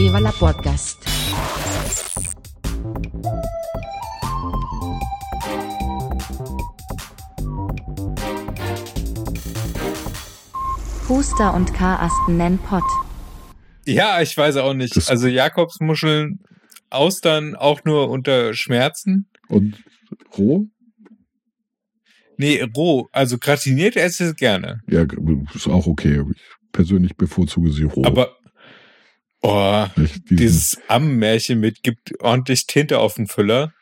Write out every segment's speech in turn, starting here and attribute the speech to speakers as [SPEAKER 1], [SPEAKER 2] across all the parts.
[SPEAKER 1] Viva la Podcast. Huster und Karasten nennen Pott.
[SPEAKER 2] Ja, ich weiß auch nicht. Also Jakobsmuscheln, Austern auch nur unter Schmerzen.
[SPEAKER 3] Und roh?
[SPEAKER 2] Nee, roh. Also gratiniert esse ich es gerne.
[SPEAKER 3] Ja, ist auch okay. Ich persönlich bevorzuge sie roh.
[SPEAKER 2] Aber oh, dieses Ammenmärchen mit gibt ordentlich Tinte auf den Füller.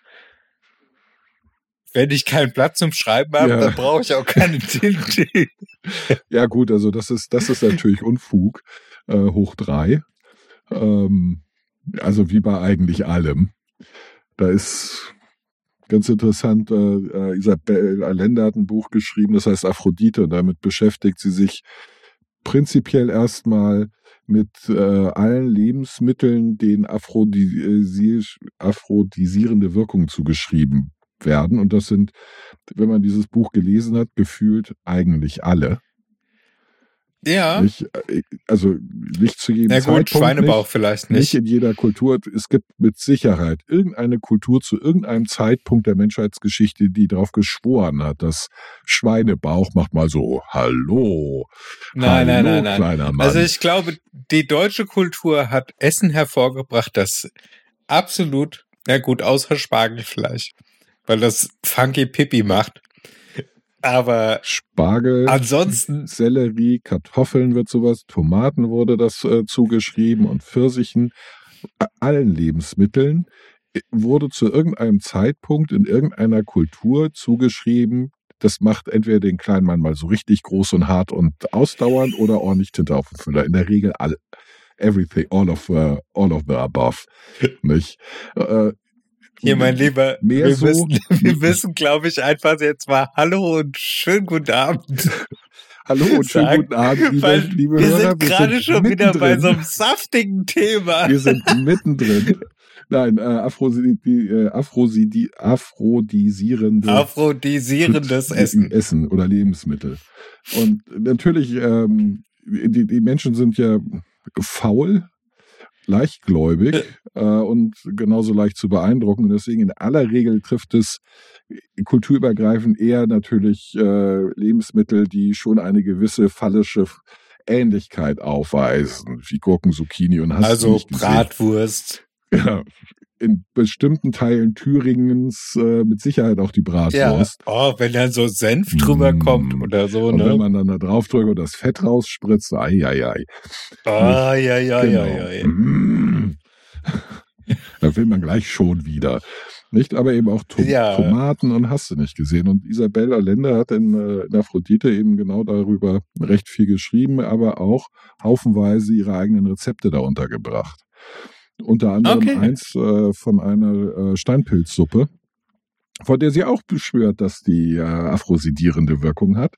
[SPEAKER 2] Wenn ich keinen Platz zum Schreiben habe,
[SPEAKER 3] Ja.
[SPEAKER 2] dann brauche ich auch keine Tinte.
[SPEAKER 3] Ja, gut, also das ist, das ist natürlich Unfug, äh, hoch drei. Ähm, also wie bei eigentlich allem. Da ist ganz interessant, äh, äh, Isabel Allende hat ein Buch geschrieben, das heißt Aphrodite, und damit beschäftigt sie sich prinzipiell erstmal mit äh, allen Lebensmitteln, denen aphrodisisch, aphrodisierende Wirkung zugeschrieben werden. Und das sind, wenn man dieses Buch gelesen hat, gefühlt eigentlich alle.
[SPEAKER 2] Ja.
[SPEAKER 3] Nicht, äh, also nicht zu jedem
[SPEAKER 2] Na gut,
[SPEAKER 3] Zeitpunkt.
[SPEAKER 2] Schweinebauch
[SPEAKER 3] nicht,
[SPEAKER 2] vielleicht
[SPEAKER 3] nicht
[SPEAKER 2] nicht.
[SPEAKER 3] in jeder Kultur. Es gibt mit Sicherheit irgendeine Kultur zu irgendeinem Zeitpunkt der Menschheitsgeschichte, die darauf geschworen hat, dass Schweinebauch macht mal so, hallo.
[SPEAKER 2] Nein,
[SPEAKER 3] hallo,
[SPEAKER 2] nein, nein, nein.
[SPEAKER 3] Kleiner Mann.
[SPEAKER 2] Also ich glaube, die deutsche Kultur hat Essen hervorgebracht, das absolut, na gut, außer Spargel vielleicht, weil das funky Pipi macht. Aber
[SPEAKER 3] Spargel,
[SPEAKER 2] ansonsten,
[SPEAKER 3] Sellerie, Kartoffeln wird sowas, Tomaten wurde das äh, zugeschrieben und Pfirsichen, allen Lebensmitteln äh, wurde zu irgendeinem Zeitpunkt in irgendeiner Kultur zugeschrieben, das macht entweder den kleinen Mann mal so richtig groß und hart und ausdauernd oder ordentlich Tinte auf dem Füller. In der Regel all, everything, all of, uh, all of the above. Nicht? Äh,
[SPEAKER 2] hier mein Lieber,
[SPEAKER 3] Mehr
[SPEAKER 2] wir
[SPEAKER 3] so-
[SPEAKER 2] müssen, wir müssen, glaube ich, einfach jetzt mal Hallo und schönen guten Abend.
[SPEAKER 3] Hallo und schönen
[SPEAKER 2] sagen,
[SPEAKER 3] guten Abend, liebe, liebe
[SPEAKER 2] wir
[SPEAKER 3] Hörer.
[SPEAKER 2] sind gerade schon wieder bei
[SPEAKER 3] mittendrin.
[SPEAKER 2] so einem saftigen Thema.
[SPEAKER 3] Wir sind mittendrin. Nein, äh, Aphrodisi, äh, Aphrodisi, aphrodisierende
[SPEAKER 2] Aphrodisierendes Essen.
[SPEAKER 3] Essen oder Lebensmittel. Und natürlich, ähm, die, die Menschen sind ja faul, leichtgläubig äh, und genauso leicht zu beeindrucken. Deswegen in aller Regel trifft es kulturübergreifend eher natürlich äh, Lebensmittel, die schon eine gewisse phallische Ähnlichkeit aufweisen, wie Gurken, Zucchini und hast
[SPEAKER 2] Also. Bratwurst.
[SPEAKER 3] Ja, in bestimmten Teilen Thüringens äh, mit Sicherheit auch die
[SPEAKER 2] Ja.
[SPEAKER 3] Bratwurst.
[SPEAKER 2] Oh, wenn dann so Senf drüber
[SPEAKER 3] Mm.
[SPEAKER 2] kommt oder so,
[SPEAKER 3] Und wenn
[SPEAKER 2] ne?
[SPEAKER 3] man dann da drauf drückt und das Fett rausspritzt, ei, ei, ei.
[SPEAKER 2] Ah, ja, ja,
[SPEAKER 3] Genau.
[SPEAKER 2] ja, ja.
[SPEAKER 3] Mm. da will man gleich schon wieder. Nicht, aber eben auch To
[SPEAKER 2] Ja.
[SPEAKER 3] Tomaten und hast du nicht gesehen. Und Isabel Allende hat in, äh, in Aphrodite eben genau darüber recht viel geschrieben, aber auch haufenweise ihre eigenen Rezepte da untergebracht. Unter anderem
[SPEAKER 2] Okay.
[SPEAKER 3] eins äh, von einer äh, Steinpilzsuppe, von der sie auch beschwört, dass die äh, aphrosidierende Wirkung hat.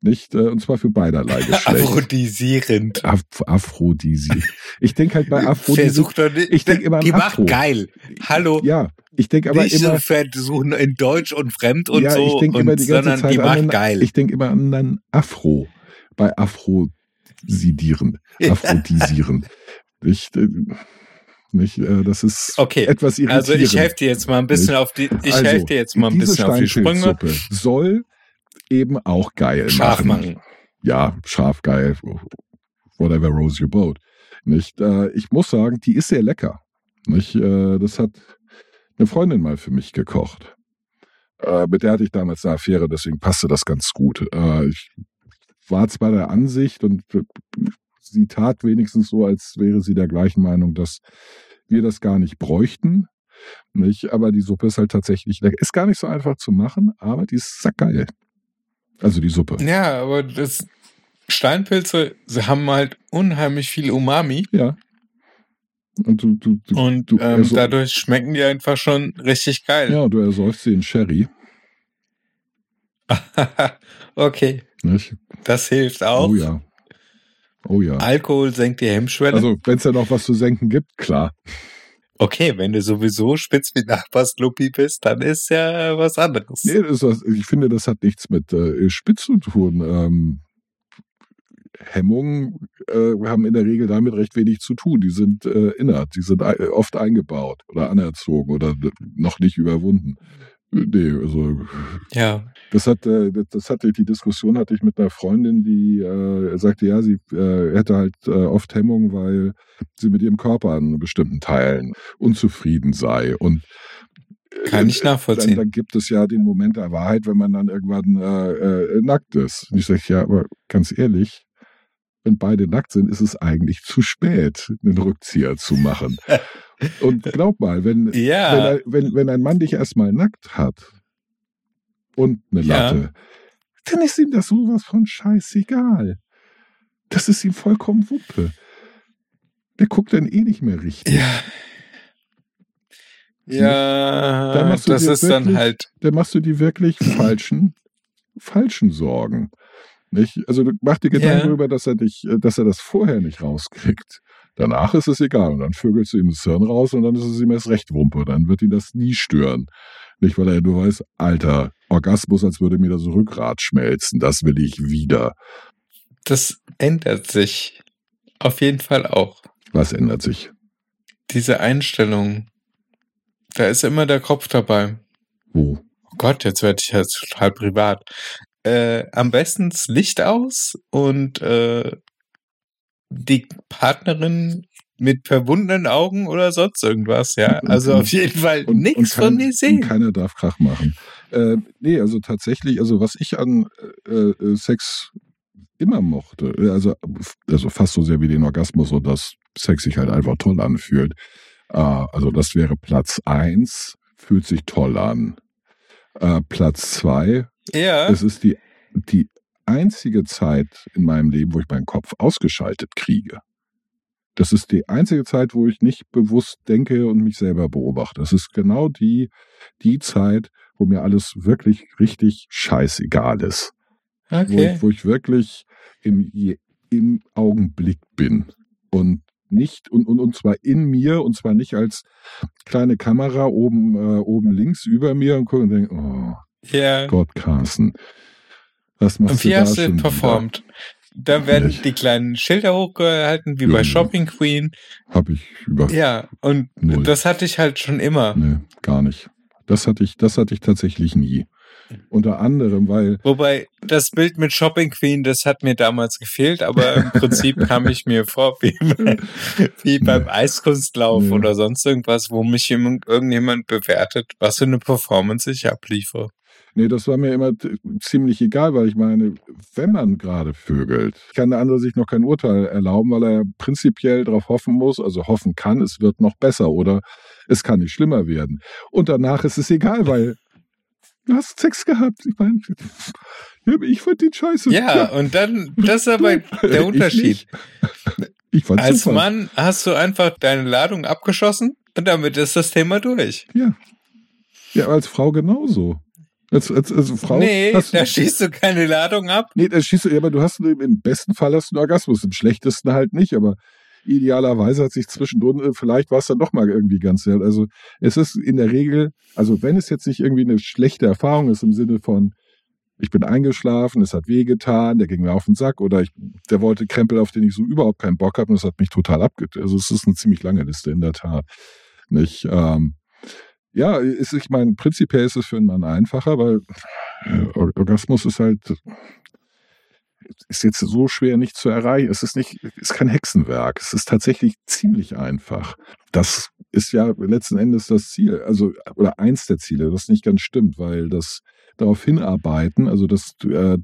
[SPEAKER 3] Nicht, äh, und zwar für beiderlei Geschlecht.
[SPEAKER 2] Aphrodisierend.
[SPEAKER 3] Af Aphrodisi. Ich denke halt bei Aphrodisi.
[SPEAKER 2] Versuch doch nicht.
[SPEAKER 3] Ich denk immer an
[SPEAKER 2] Die
[SPEAKER 3] Afro.
[SPEAKER 2] macht geil. Hallo.
[SPEAKER 3] Ja, ich denke aber
[SPEAKER 2] nicht
[SPEAKER 3] immer.
[SPEAKER 2] versuchen in Deutsch und fremd und
[SPEAKER 3] ja,
[SPEAKER 2] so,
[SPEAKER 3] ich denke immer die ganze Zeit
[SPEAKER 2] die
[SPEAKER 3] an
[SPEAKER 2] macht
[SPEAKER 3] einen,
[SPEAKER 2] geil.
[SPEAKER 3] Ich denke immer an einen Afro. Bei Aphrodisieren. Aphrodisieren. Nicht, nicht, äh, das ist
[SPEAKER 2] Okay,
[SPEAKER 3] etwas irritierend.
[SPEAKER 2] also ich helfe dir jetzt mal ein bisschen auf die, ich
[SPEAKER 3] Also,
[SPEAKER 2] helfe dir jetzt mal ein bisschen auf die Sprünge.
[SPEAKER 3] Soll eben auch geil
[SPEAKER 2] Scharf
[SPEAKER 3] machen.
[SPEAKER 2] machen.
[SPEAKER 3] ja, scharf geil, whatever rose your boat. Nicht? Äh, ich muss sagen, die ist sehr lecker. Nicht? Äh, das hat eine Freundin mal für mich gekocht. Mit der hatte ich damals eine Affäre, deswegen passte das ganz gut. Ich war zwar der Ansicht und sie tat wenigstens so, als wäre sie der gleichen Meinung, dass wir das gar nicht bräuchten. Nicht? Aber die Suppe ist halt tatsächlich lecker. Ist gar nicht so einfach zu machen, aber die ist sackgeil. Also die Suppe.
[SPEAKER 2] Ja, aber das Steinpilze, sie haben halt unheimlich viel Umami
[SPEAKER 3] Ja. Und du, du, du,
[SPEAKER 2] und ähm,
[SPEAKER 3] also-
[SPEAKER 2] dadurch schmecken die einfach schon richtig geil.
[SPEAKER 3] ja, du ersäufst sie in Sherry.
[SPEAKER 2] okay,
[SPEAKER 3] Nicht?
[SPEAKER 2] das hilft auch.
[SPEAKER 3] Oh ja. Oh ja.
[SPEAKER 2] Alkohol senkt die Hemmschwelle.
[SPEAKER 3] Also, wenn es ja noch was zu senken gibt, klar.
[SPEAKER 2] okay, wenn du sowieso spitz wie Nachbarsluppi bist, dann ist ja was anderes.
[SPEAKER 3] Nee, was, ich finde, das hat nichts mit äh, Spitz zu tun. Ähm, Hemmungen äh, haben in der Regel damit recht wenig zu tun. Die sind äh, innert, die sind äh, oft eingebaut oder anerzogen oder noch nicht überwunden. Nee, also
[SPEAKER 2] Ja.
[SPEAKER 3] das hat, äh, das- das hatte die Diskussion hatte ich mit einer Freundin, die äh, sagte, ja, sie äh, hätte halt äh, oft Hemmungen, weil sie mit ihrem Körper an bestimmten Teilen unzufrieden sei und äh,
[SPEAKER 2] Kann ich nachvollziehen.
[SPEAKER 3] Dann, dann gibt es ja den Moment der Wahrheit, wenn man dann irgendwann äh, äh, nackt ist. Und ich sage, ja, aber ganz ehrlich, wenn beide nackt sind, ist es eigentlich zu spät, einen Rückzieher zu machen. Und glaub mal, wenn,
[SPEAKER 2] Ja.
[SPEAKER 3] wenn, ein- wenn, wenn ein Mann dich erstmal nackt hat und eine
[SPEAKER 2] Ja.
[SPEAKER 3] Latte, dann ist ihm das sowas von scheißegal. Das ist ihm vollkommen Wuppe. Der guckt dann eh nicht mehr richtig.
[SPEAKER 2] Ja. Ja,
[SPEAKER 3] du
[SPEAKER 2] das ist dann
[SPEAKER 3] wirklich-
[SPEAKER 2] halt,
[SPEAKER 3] Da machst du die wirklich falschen, falschen Sorgen. Nicht? Also mach dir Gedanken
[SPEAKER 2] Ja.
[SPEAKER 3] darüber, dass er dich, äh, dass er das vorher nicht rauskriegt. Danach ist es egal. Und dann vögelst du ihm das Hirn raus und dann ist es ihm erst recht Wumpe. Dann wird ihn das nie stören. Nicht, weil er nur weiß, Alter, Orgasmus, als würde mir das Rückgrat schmelzen. Das will ich wieder.
[SPEAKER 2] das ändert sich. Auf jeden Fall auch.
[SPEAKER 3] Was ändert sich?
[SPEAKER 2] Diese Einstellung, da ist immer der Kopf dabei.
[SPEAKER 3] Wo?
[SPEAKER 2] Oh Gott, jetzt werde ich jetzt total privat. Äh, am besten das Licht aus und äh, die Partnerin mit verbundenen Augen oder sonst irgendwas, ja.
[SPEAKER 3] Und-
[SPEAKER 2] Also
[SPEAKER 3] und-
[SPEAKER 2] auf jeden Fall nichts von mir sehen.
[SPEAKER 3] keiner darf Krach machen. Äh, nee, also tatsächlich, also was ich an äh, äh, Sex immer mochte, äh, also, also fast so sehr wie den Orgasmus und dass Sex sich halt einfach toll anfühlt. Äh, also das wäre Platz eins, fühlt sich toll an. Äh, Platz zwei,
[SPEAKER 2] Ja,
[SPEAKER 3] es ist die, die einzige Zeit in meinem Leben, wo ich meinen Kopf ausgeschaltet kriege. Das ist die einzige Zeit, wo ich nicht bewusst denke und mich selber beobachte. Das ist genau die, die Zeit, wo mir alles wirklich richtig scheißegal ist. Wo,
[SPEAKER 2] okay.
[SPEAKER 3] ich, wo ich wirklich im, im Augenblick bin. Und nicht, und, und, und zwar in mir, und zwar nicht als kleine Kamera oben, äh, oben links über mir und gucke und denke, oh,
[SPEAKER 2] Ja.
[SPEAKER 3] Gott, Carsten. Was machst
[SPEAKER 2] Und wie
[SPEAKER 3] du da
[SPEAKER 2] hast du
[SPEAKER 3] schon
[SPEAKER 2] performt? Da werden
[SPEAKER 3] Nicht.
[SPEAKER 2] die kleinen Schilder hochgehalten, wie
[SPEAKER 3] Ja,
[SPEAKER 2] bei. Shopping Queen.
[SPEAKER 3] Hab ich über.
[SPEAKER 2] Ja, und
[SPEAKER 3] Null.
[SPEAKER 2] das hatte ich halt schon immer.
[SPEAKER 3] Nee, gar nicht. Das hatte ich, das hatte ich tatsächlich nie. Unter anderem, weil,
[SPEAKER 2] Wobei das Bild mit Shopping Queen, das hat mir damals gefehlt, aber im Prinzip kam ich mir vor wie, wie beim Eiskunstlauf
[SPEAKER 3] Nee.
[SPEAKER 2] oder sonst irgendwas, wo mich jemand, irgendjemand bewertet, was für eine Performance ich abliefere.
[SPEAKER 3] Nee, das war mir immer ziemlich egal, weil ich meine, wenn man gerade vögelt, kann der andere sich noch kein Urteil erlauben, weil er prinzipiell darauf hoffen muss, also hoffen kann, es wird noch besser oder es kann nicht schlimmer werden. Und danach ist es egal, weil du hast Sex gehabt. Ich meine, ja, ich fand den scheiße.
[SPEAKER 2] Ja, und dann, das ist aber der
[SPEAKER 3] Ich
[SPEAKER 2] Unterschied.
[SPEAKER 3] nicht. Ich fand
[SPEAKER 2] Als
[SPEAKER 3] super.
[SPEAKER 2] Mann hast du einfach deine Ladung abgeschossen und damit ist das Thema durch.
[SPEAKER 3] Ja. Ja, als Frau genauso. Als, als, als Frau.
[SPEAKER 2] nee,
[SPEAKER 3] hast du,
[SPEAKER 2] da schießt du keine Ladung ab.
[SPEAKER 3] nee, da schießt du, ja, aber du hast im besten Fall hast du einen Orgasmus, im schlechtesten halt nicht, aber idealerweise hat sich zwischendrin, äh, vielleicht war es dann doch mal irgendwie ganz sehr. Also es ist in der Regel, also wenn es jetzt nicht irgendwie eine schlechte Erfahrung ist im Sinne von, ich bin eingeschlafen, es hat wehgetan, der ging mir auf den Sack oder ich, der wollte Krempel, auf den ich so überhaupt keinen Bock habe und das hat mich total abge... Also es ist eine ziemlich lange Liste in der Tat. Nicht? Ähm, ja, ist, ich meine, prinzipiell ist es für einen Mann einfacher, weil äh, Or- Orgasmus ist halt ist jetzt so schwer nicht zu erreichen. Es ist nicht, ist kein Hexenwerk. Es ist tatsächlich ziemlich einfach. Das ist ja letzten Endes das Ziel, also oder eins der Ziele, das nicht ganz stimmt, weil das darauf hinarbeiten, also das äh,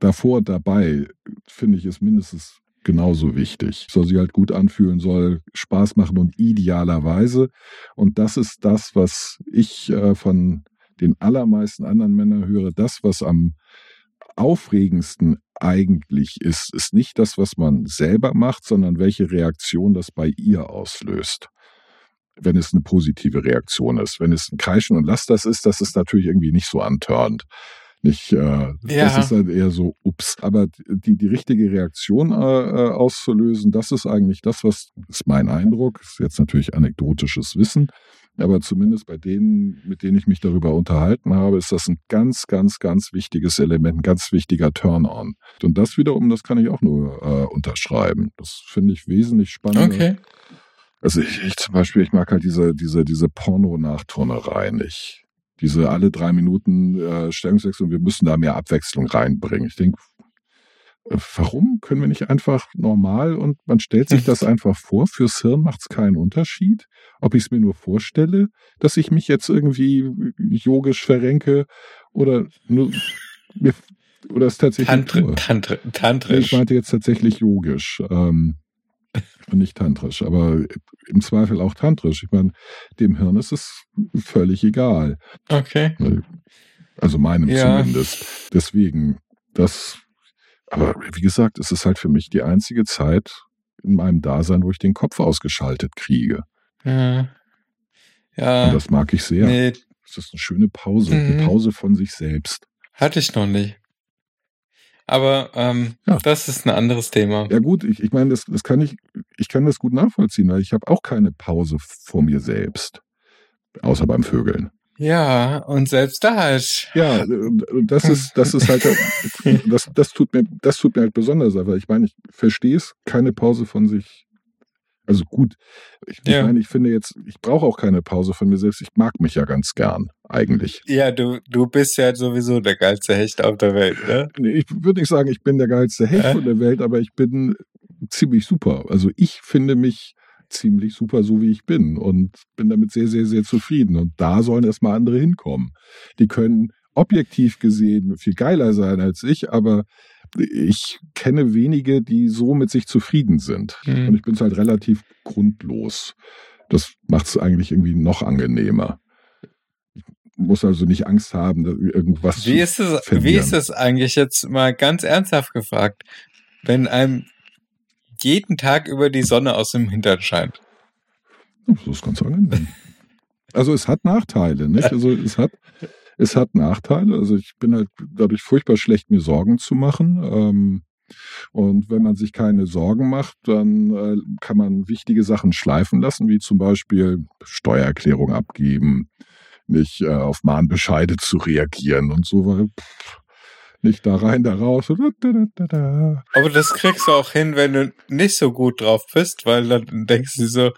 [SPEAKER 3] davor dabei, finde ich, ist mindestens genauso wichtig. Soll sich halt gut anfühlen, soll Spaß machen und idealerweise. Und das ist das, was ich äh, von den allermeisten anderen Männern höre, das, was am aufregendsten eigentlich ist, ist nicht das, was man selber macht, sondern welche Reaktion das bei ihr auslöst. Wenn es eine positive Reaktion ist. Wenn es ein Kreischen und Lass das ist, das ist natürlich irgendwie nicht so antörnt. Nicht, äh, das
[SPEAKER 2] Ja.
[SPEAKER 3] ist halt eher so, ups. Aber die, die richtige Reaktion äh, äh, auszulösen, das ist eigentlich das, was ist mein Eindruck, ist jetzt natürlich anekdotisches Wissen, Aber zumindest bei denen, mit denen ich mich darüber unterhalten habe, ist das ein ganz, ganz, ganz wichtiges Element, ein ganz wichtiger Turn-on. Und das wiederum, das kann ich auch nur äh, unterschreiben. Das finde ich wesentlich spannender.
[SPEAKER 2] Okay.
[SPEAKER 3] Also ich, ich zum Beispiel, ich mag halt diese, diese, diese Porno-Nachturnerei nicht. Diese alle drei Minuten äh, Stellungswechsel und wir müssen da mehr Abwechslung reinbringen. Ich denke, äh, warum können wir nicht einfach normal und man stellt sich das einfach vor, fürs Hirn macht es keinen Unterschied, ob ich es mir nur vorstelle, dass ich mich jetzt irgendwie yogisch verrenke oder nur mir, oder es tatsächlich
[SPEAKER 2] Tantri. Tantri tantrisch.
[SPEAKER 3] Ich meinte jetzt tatsächlich yogisch ähm, und nicht tantrisch, aber im Zweifel auch tantrisch. Ich meine, dem Hirn ist es völlig egal.
[SPEAKER 2] Okay.
[SPEAKER 3] Also meinem
[SPEAKER 2] Ja.
[SPEAKER 3] zumindest. Deswegen, das, aber wie gesagt, es ist halt für mich die einzige Zeit in meinem Dasein, wo ich den Kopf ausgeschaltet kriege.
[SPEAKER 2] Ja. Ja.
[SPEAKER 3] Und das mag ich sehr.
[SPEAKER 2] Nee,
[SPEAKER 3] Es ist eine schöne Pause,
[SPEAKER 2] Mhm.
[SPEAKER 3] eine Pause von sich selbst.
[SPEAKER 2] hatte ich noch nicht. Aber ähm,
[SPEAKER 3] Ja.
[SPEAKER 2] das ist ein anderes Thema.
[SPEAKER 3] Ja gut, ich, ich meine, das, das kann ich, ich kann das gut nachvollziehen, weil ich habe auch keine Pause vor mir selbst. Außer beim Vögeln.
[SPEAKER 2] Ja, und selbst da halt.
[SPEAKER 3] Ja, und das ist, das ist halt, das, das tut mir, das tut mir halt besonders, aber ich meine, ich verstehe es, keine Pause von sich. Also gut, ich, ich
[SPEAKER 2] Ja.
[SPEAKER 3] meine, ich finde jetzt, ich brauche auch keine Pause von mir selbst. Ich mag mich ja ganz gern, eigentlich.
[SPEAKER 2] Ja, du, du bist ja sowieso der geilste Hecht auf der Welt, ne?
[SPEAKER 3] Nee, ich würde nicht sagen, ich bin der geilste Hecht
[SPEAKER 2] Äh?
[SPEAKER 3] von der Welt, aber ich bin ziemlich super. Also ich finde mich ziemlich super, so wie ich bin und bin damit sehr, sehr, sehr zufrieden. Und da sollen erstmal andere hinkommen. Die können objektiv gesehen viel geiler sein als ich, aber ich kenne wenige, die so mit sich zufrieden sind.
[SPEAKER 2] Hm.
[SPEAKER 3] Und ich bin halt relativ grundlos. Das macht es eigentlich irgendwie noch angenehmer. Ich muss also nicht Angst haben, dass irgendwas
[SPEAKER 2] Wie
[SPEAKER 3] zu
[SPEAKER 2] ist es, wie
[SPEAKER 3] verlieren.
[SPEAKER 2] ist es eigentlich jetzt mal ganz ernsthaft gefragt, wenn einem jeden Tag über die Sonne aus dem Hintern scheint?
[SPEAKER 3] Das ist ganz angenehm. Also es hat Nachteile, nicht? Also es hat, es hat Nachteile. Also ich bin halt dadurch furchtbar schlecht, mir Sorgen zu machen. Ähm, und wenn man sich keine Sorgen macht, dann äh, kann man wichtige Sachen schleifen lassen, wie zum Beispiel Steuererklärung abgeben, nicht äh, auf Mahnbescheide zu reagieren und so, pff, nicht da rein, da raus.
[SPEAKER 2] Aber das kriegst du auch hin, wenn du nicht so gut drauf bist, weil dann denkst du so,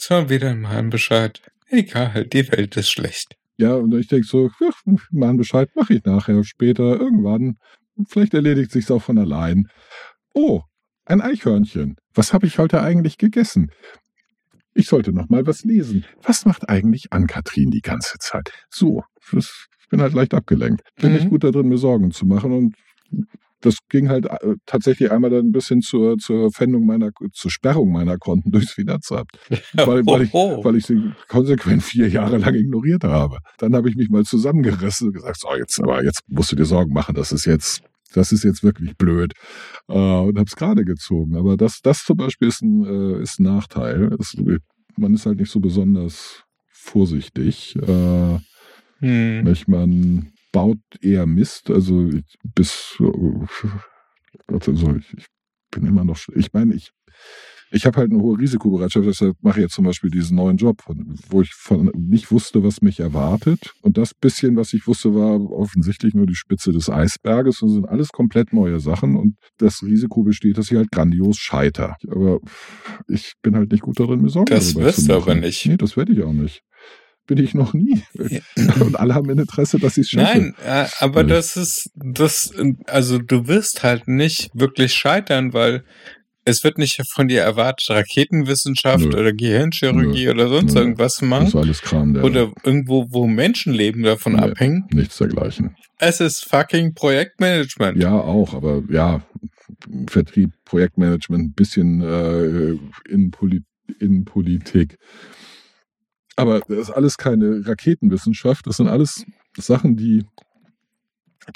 [SPEAKER 2] schon wieder ein Bescheid. Egal, die Welt ist schlecht.
[SPEAKER 3] Ja, und ich denke so, ach, Mahnbescheid mache ich nachher, später, irgendwann. Vielleicht erledigt sich's auch von allein. Oh, ein Eichhörnchen. Was habe ich heute eigentlich gegessen? Ich sollte noch mal was lesen. Was macht eigentlich Ann-Kathrin die ganze Zeit? So, ich bin halt leicht abgelenkt. Bin
[SPEAKER 2] Mhm.
[SPEAKER 3] nicht gut da drin, mir Sorgen zu machen und das ging halt äh, tatsächlich einmal dann ein bisschen zur, zur Pfändung meiner, zur Sperrung meiner Konten durchs Finanzamt. Weil, weil, ich, weil ich sie konsequent vier Jahre lang ignoriert habe. Dann habe ich mich mal zusammengerissen und gesagt, so jetzt, aber jetzt musst du dir Sorgen machen, das ist jetzt, das ist jetzt wirklich blöd. Äh, und habe es gerade gezogen. Aber das, das zum Beispiel ist ein, äh, ist ein Nachteil. Es, man ist halt nicht so besonders vorsichtig. Äh,
[SPEAKER 2] Hm.
[SPEAKER 3] nicht? Man baut eher Mist, also bis also ich, ich bin immer noch, ich meine, ich, ich habe halt eine hohe Risikobereitschaft, deshalb mache ich jetzt zum Beispiel diesen neuen Job, wo ich von nicht wusste, was mich erwartet. Und das bisschen, was ich wusste, war offensichtlich nur die Spitze des Eisberges und sind alles komplett neue Sachen. Und das Risiko besteht, dass ich halt grandios scheiter. Aber ich bin halt nicht gut darin, mir Sorgen
[SPEAKER 2] Das wirst du aber nicht.
[SPEAKER 3] Nee, das werde ich auch nicht. Bin ich noch nie. Und alle haben ein Interesse, dass ich es schaffe.
[SPEAKER 2] Nein, äh, aber
[SPEAKER 3] Nee.
[SPEAKER 2] das ist, das, also du wirst halt nicht wirklich scheitern, weil es wird nicht von dir erwartet, Raketenwissenschaft
[SPEAKER 3] Nö.
[SPEAKER 2] oder Gehirnchirurgie oder sonst
[SPEAKER 3] Nö.
[SPEAKER 2] irgendwas zu
[SPEAKER 3] Das
[SPEAKER 2] machen.
[SPEAKER 3] ist alles Kram, der
[SPEAKER 2] Oder irgendwo, wo Menschenleben davon
[SPEAKER 3] Nee.
[SPEAKER 2] abhängen.
[SPEAKER 3] nichts dergleichen.
[SPEAKER 2] Es ist fucking Projektmanagement.
[SPEAKER 3] Ja, auch, aber ja, Vertrieb, Projektmanagement, ein bisschen äh, Innenpoli Innenpolitik. Aber das ist alles keine Raketenwissenschaft. Das sind alles Sachen, die,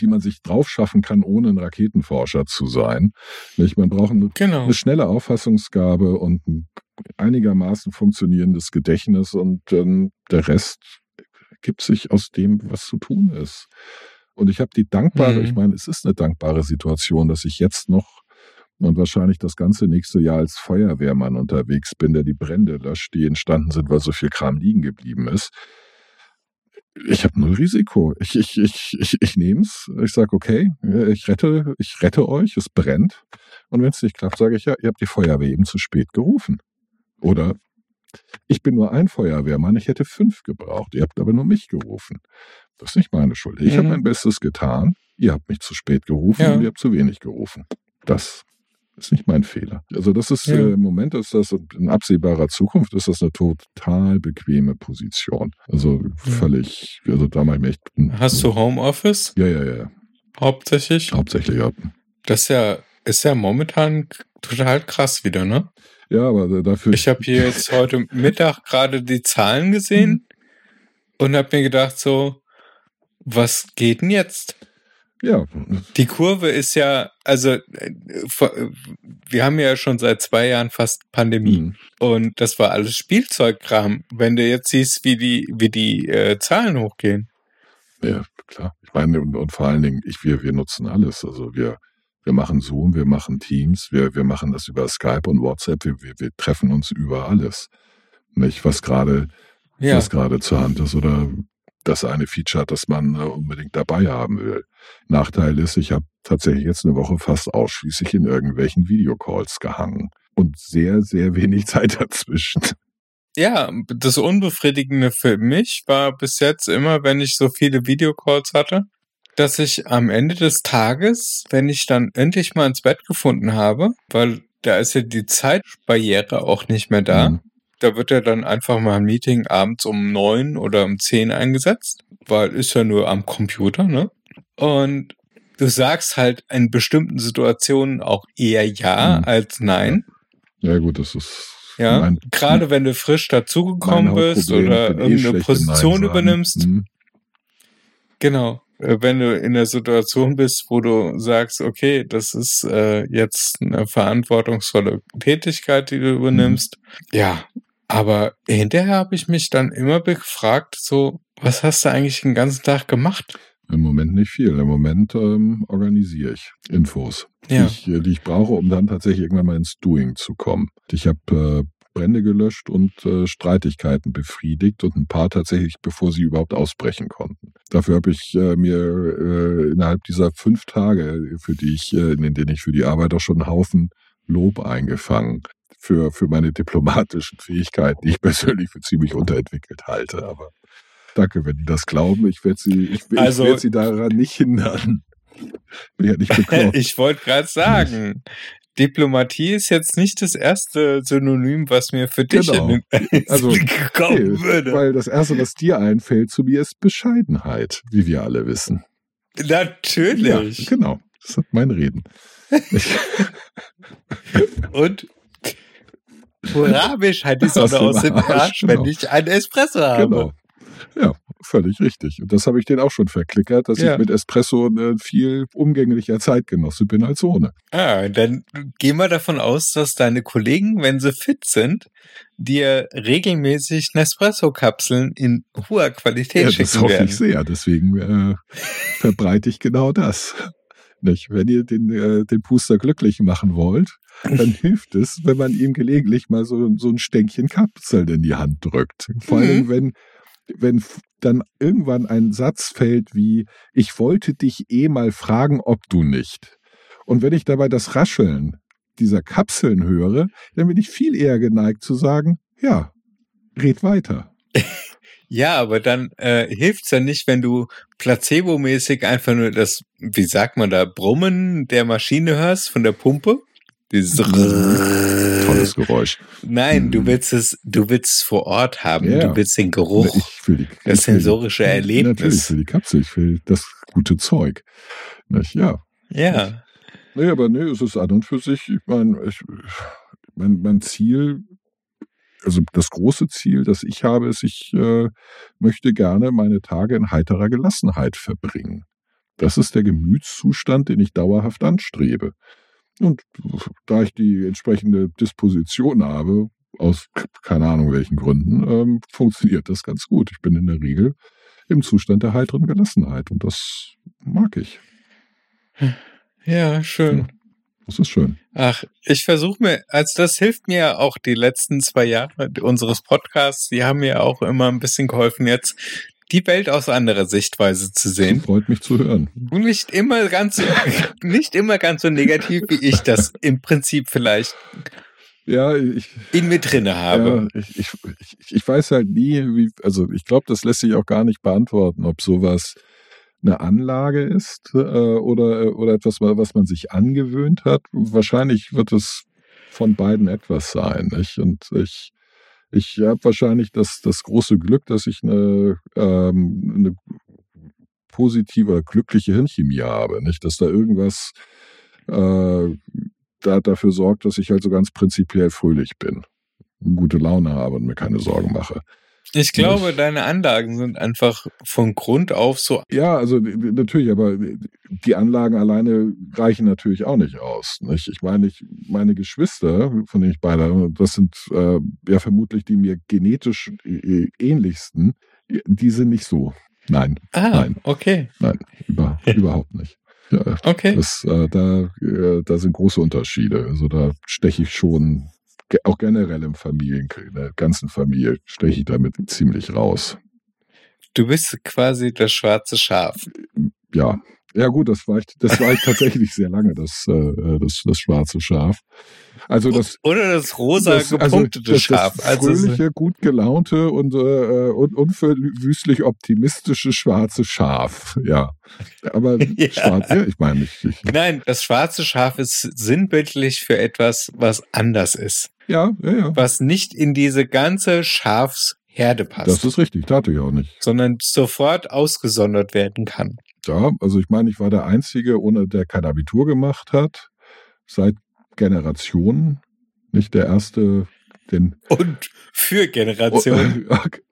[SPEAKER 3] die man sich drauf schaffen kann, ohne ein Raketenforscher zu sein. Man braucht eine,
[SPEAKER 2] Genau.
[SPEAKER 3] eine schnelle Auffassungsgabe und ein einigermaßen funktionierendes Gedächtnis und ähm, der Rest gibt sich aus dem, was zu tun ist. Und ich habe die dankbare,
[SPEAKER 2] Mhm.
[SPEAKER 3] ich meine, es ist eine dankbare Situation, dass ich jetzt noch und wahrscheinlich das ganze nächste Jahr als Feuerwehrmann unterwegs bin, der die Brände löscht, die entstanden sind, weil so viel Kram liegen geblieben ist. Ich habe null Risiko. Ich, ich, ich, ich, ich nehme es. Ich sage, okay, ich rette, ich rette euch, es brennt. Und wenn es nicht klappt, sage ich, ja, ihr habt die Feuerwehr eben zu spät gerufen. Oder ich bin nur ein Feuerwehrmann, ich hätte fünf gebraucht. Ihr habt aber nur mich gerufen. Das ist nicht meine Schuld. Ich mhm. habe mein Bestes getan. Ihr habt mich zu spät gerufen ja. und ihr habt zu wenig gerufen. Das ist nicht mein Fehler. Also das ist ja. äh, im Moment ist das in absehbarer Zukunft ist das eine total bequeme Position. Also ja. völlig, also da mache ich mir echt.
[SPEAKER 2] Hast du Homeoffice?
[SPEAKER 3] Ja, ja, ja.
[SPEAKER 2] Hauptsächlich?
[SPEAKER 3] Hauptsächlich, ja.
[SPEAKER 2] Das ist ja, ist ja momentan total krass wieder, ne?
[SPEAKER 3] Ja, aber dafür.
[SPEAKER 2] Ich habe hier jetzt heute Mittag gerade die Zahlen gesehen mhm. und habe mir gedacht so, was geht denn jetzt?
[SPEAKER 3] Ja.
[SPEAKER 2] Die Kurve ist ja, also wir haben ja schon seit zwei Jahren fast Pandemie mhm. und das war alles Spielzeugkram. Wenn du jetzt siehst, wie die, wie die äh, Zahlen hochgehen.
[SPEAKER 3] Ja, klar. Ich meine, und, und vor allen Dingen, ich, wir, wir nutzen alles. Also wir, wir machen Zoom, wir machen Teams, wir, wir machen das über Skype und WhatsApp, wir, wir, wir treffen uns über alles. Nicht, was gerade, ja. was gerade zur Hand ist oder das eine Feature hat, das man äh, unbedingt dabei haben will. Nachteil ist, ich habe tatsächlich jetzt eine Woche fast ausschließlich in irgendwelchen Videocalls gehangen und sehr, sehr wenig Zeit dazwischen.
[SPEAKER 2] Ja, das Unbefriedigende für mich war bis jetzt immer, wenn ich so viele Videocalls hatte, dass ich am Ende des Tages, wenn ich dann endlich mal ins Bett gefunden habe, weil da ist ja die Zeitbarriere auch nicht mehr da, mhm. Da wird ja dann einfach mal ein Meeting abends um neun oder um zehn eingesetzt, weil ist ja nur am Computer, ne? Und du sagst halt in bestimmten Situationen auch eher ja mhm. als nein.
[SPEAKER 3] Ja, gut, das ist.
[SPEAKER 2] Ja, mein, gerade wenn du frisch dazugekommen bist oder eh irgendeine Position übernimmst. Mhm. Genau. Äh, wenn du in der Situation bist, wo du sagst, okay, das ist äh, jetzt eine verantwortungsvolle Tätigkeit, die du übernimmst. Mhm. Ja, aber hinterher habe ich mich dann immer gefragt, so, was hast du eigentlich den ganzen Tag gemacht?
[SPEAKER 3] Im Moment nicht viel. Im Moment ähm, organisiere ich Infos, ja. die, ich, äh, die ich brauche, um dann tatsächlich irgendwann mal ins Doing zu kommen. Ich habe äh, Brände gelöscht und äh, Streitigkeiten befriedigt und ein paar tatsächlich, bevor sie überhaupt ausbrechen konnten. Dafür habe ich äh, mir äh, innerhalb dieser fünf Tage, für die ich, äh, in denen ich für die Arbeit auch schon einen Haufen Lob eingefangen für, für meine diplomatischen Fähigkeiten, die ich persönlich für ziemlich unterentwickelt halte. Aber danke, wenn die das glauben. Ich werde sie, ich, ich also, werde sie daran nicht hindern.
[SPEAKER 2] Bin ja nicht bekloppt. ich wollte gerade sagen, Diplomatie ist jetzt nicht das erste Synonym, was mir für dich genau.
[SPEAKER 3] also, kommen nee, würde. Weil das erste, was dir einfällt zu mir, ist Bescheidenheit, wie wir alle wissen.
[SPEAKER 2] Natürlich.
[SPEAKER 3] Ja, genau. Das hat mein Reden.
[SPEAKER 2] Und Hurra, mir scheint die Sonne aus dem Arsch, genau. wenn ich einen Espresso habe. Genau.
[SPEAKER 3] Ja, völlig richtig. Und das habe ich denen auch schon verklickert, dass ja. ich mit Espresso äh, viel umgänglicher Zeitgenosse bin als ohne.
[SPEAKER 2] Ah, dann gehen wir davon aus, dass deine Kollegen, wenn sie fit sind, dir regelmäßig Nespresso-Kapseln in hoher Qualität ja, schicken werden. Das hoffe
[SPEAKER 3] ich sehr. Deswegen äh, verbreite ich genau das. Nicht? Wenn ihr den, äh, den Puster glücklich machen wollt, dann hilft es, wenn man ihm gelegentlich mal so, so ein Stänkchen Kapseln in die Hand drückt. Vor allem, mhm. wenn, wenn dann irgendwann ein Satz fällt wie, ich wollte dich eh mal fragen, ob du nicht. Und wenn ich dabei das Rascheln dieser Kapseln höre, dann bin ich viel eher geneigt zu sagen, ja, red weiter.
[SPEAKER 2] Ja, aber dann äh, hilft's ja nicht, wenn du placebo-mäßig einfach nur das, wie sagt man da, Brummen der Maschine hörst von der Pumpe. Dieses
[SPEAKER 3] Tolles Geräusch.
[SPEAKER 2] Nein, du mhm. willst es, du willst es vor Ort haben. Ja. Du willst den Geruch, ich will die, das sensorische Erlebnis.
[SPEAKER 3] Natürlich, ich will die Kapsel, ich will das gute Zeug. Ja.
[SPEAKER 2] Ja.
[SPEAKER 3] Nee, aber nee, es ist an und für sich, ich meine, ich, mein, mein Ziel, also das große Ziel, das ich habe, ist, ich äh, möchte gerne meine Tage in heiterer Gelassenheit verbringen. Das ist der Gemütszustand, den ich dauerhaft anstrebe. Und da ich die entsprechende Disposition habe, aus keine Ahnung welchen Gründen, ähm, funktioniert das ganz gut. Ich bin in der Regel im Zustand der heiteren Gelassenheit und das mag ich.
[SPEAKER 2] Ja, schön.
[SPEAKER 3] Das ist schön.
[SPEAKER 2] Ach, ich versuche mir, also das hilft mir ja auch die letzten zwei Jahre unseres Podcasts, die haben mir auch immer ein bisschen geholfen, jetzt die Welt aus anderer Sichtweise zu sehen.
[SPEAKER 3] Das freut mich zu hören.
[SPEAKER 2] Nicht immer ganz so, nicht immer ganz so negativ, wie ich das im Prinzip vielleicht
[SPEAKER 3] ja, ich,
[SPEAKER 2] in mir drinne habe.
[SPEAKER 3] Ja, ich, ich, ich, ich weiß halt nie, wie, also ich glaube, das lässt sich auch gar nicht beantworten, ob sowas eine Anlage ist äh, oder, oder etwas, was man sich angewöhnt hat. Wahrscheinlich wird es von beiden etwas sein. Nicht? Und ich, ich habe wahrscheinlich das, das große Glück, dass ich eine, ähm, eine positive, glückliche Hirnchemie habe. Nicht? Dass da irgendwas äh, da dafür sorgt, dass ich halt so ganz prinzipiell fröhlich bin, gute Laune habe und mir keine Sorgen mache.
[SPEAKER 2] Ich glaube, deine Anlagen sind einfach von Grund auf so.
[SPEAKER 3] Ja, also natürlich, aber die Anlagen alleine reichen natürlich auch nicht aus. Nicht? Ich meine, ich, meine Geschwister, von denen ich beide, das sind äh, ja vermutlich die mir genetisch äh, ähnlichsten, die sind nicht so. Nein.
[SPEAKER 2] Ah,
[SPEAKER 3] nein.
[SPEAKER 2] okay.
[SPEAKER 3] Nein, über, überhaupt nicht. Ja,
[SPEAKER 2] okay.
[SPEAKER 3] Das, äh, da, äh, da sind große Unterschiede. Also da steche ich schon, auch generell im Familien, in der ganzen Familie steche ich damit ziemlich raus.
[SPEAKER 2] Du bist quasi das schwarze Schaf.
[SPEAKER 3] Ja, ja gut, das war ich, das war ich tatsächlich sehr lange, das, äh, das, das schwarze Schaf. Also das
[SPEAKER 2] oder das rosa das, gepunktete
[SPEAKER 3] also das,
[SPEAKER 2] Schaf.
[SPEAKER 3] Das fröhliche, gut gelaunte und, äh, und unverwüstlich optimistische schwarze Schaf. Ja, aber ja. schwarz, ja, ich meine nicht. Ich,
[SPEAKER 2] Nein, das schwarze Schaf ist sinnbildlich für etwas, was anders ist.
[SPEAKER 3] Ja, ja, ja.
[SPEAKER 2] Was nicht in diese ganze Schafsherde passt.
[SPEAKER 3] Das ist richtig, tat ich auch nicht.
[SPEAKER 2] Sondern sofort ausgesondert werden kann.
[SPEAKER 3] Ja, also ich meine, ich war der Einzige, ohne der kein Abitur gemacht hat, seit Generationen. Nicht der erste, den.
[SPEAKER 2] Und für Generationen.
[SPEAKER 3] Und,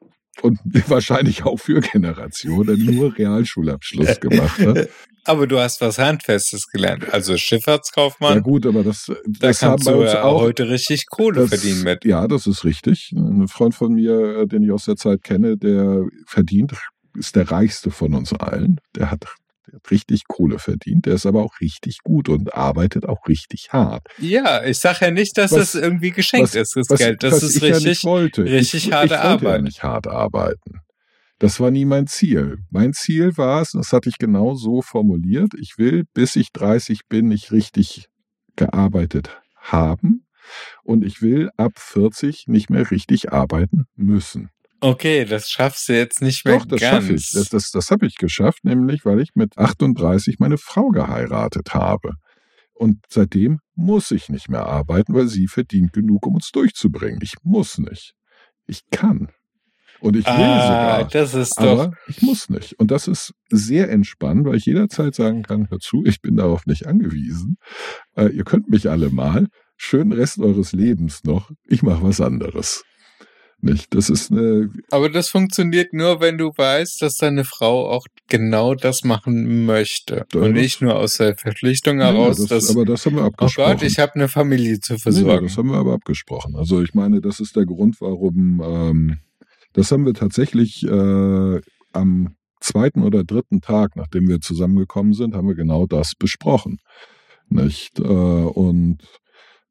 [SPEAKER 3] und wahrscheinlich auch für Generationen, nur Realschulabschluss gemacht hat.
[SPEAKER 2] Aber du hast was Handfestes gelernt, also Schifffahrtskaufmann.
[SPEAKER 3] Ja gut, aber das, das
[SPEAKER 2] da haben wir ja auch heute richtig Kohle das, verdienen mit.
[SPEAKER 3] Ja, das ist richtig. Ein Freund von mir, den ich aus der Zeit kenne, der verdient ist der reichste von uns allen. Der hat, der hat richtig Kohle verdient. Der ist aber auch richtig gut und arbeitet auch richtig hart.
[SPEAKER 2] Ja, ich sage ja nicht, dass was, das irgendwie geschenkt was, ist, das was, Geld. Das ist richtig, ja richtig ich, harte
[SPEAKER 3] ich
[SPEAKER 2] Arbeit.
[SPEAKER 3] Ja nicht hart arbeiten. Das war nie mein Ziel. Mein Ziel war es, das hatte ich genau so formuliert, ich will, bis ich 30 bin, nicht richtig gearbeitet haben und ich will ab 40 nicht mehr richtig arbeiten müssen.
[SPEAKER 2] Okay, das schaffst du jetzt nicht mehr
[SPEAKER 3] Doch, das schaffe ich. Das, das, das habe ich geschafft, nämlich weil ich mit 38 meine Frau geheiratet habe. Und seitdem muss ich nicht mehr arbeiten, weil sie verdient genug, um uns durchzubringen. Ich muss nicht. Ich kann. Und ich will ah, sogar.
[SPEAKER 2] Das ist
[SPEAKER 3] aber
[SPEAKER 2] doch.
[SPEAKER 3] ich muss nicht. Und das ist sehr entspannt, weil ich jederzeit sagen kann, hör zu, ich bin darauf nicht angewiesen. Äh, ihr könnt mich alle mal. Schönen Rest eures Lebens noch. Ich mache was anderes. Nicht? Das ist eine.
[SPEAKER 2] Aber das funktioniert nur, wenn du weißt, dass deine Frau auch genau das machen möchte. Das und nicht nur aus der Verpflichtung heraus.
[SPEAKER 3] Ja, das,
[SPEAKER 2] dass,
[SPEAKER 3] aber das haben wir abgesprochen.
[SPEAKER 2] Oh Gott, ich habe eine Familie zu versorgen.
[SPEAKER 3] Nee, das haben wir aber abgesprochen. Also ich meine, das ist der Grund, warum. Ähm, das haben wir tatsächlich äh, am zweiten oder dritten Tag, nachdem wir zusammengekommen sind, haben wir genau das besprochen. Nicht? Äh, und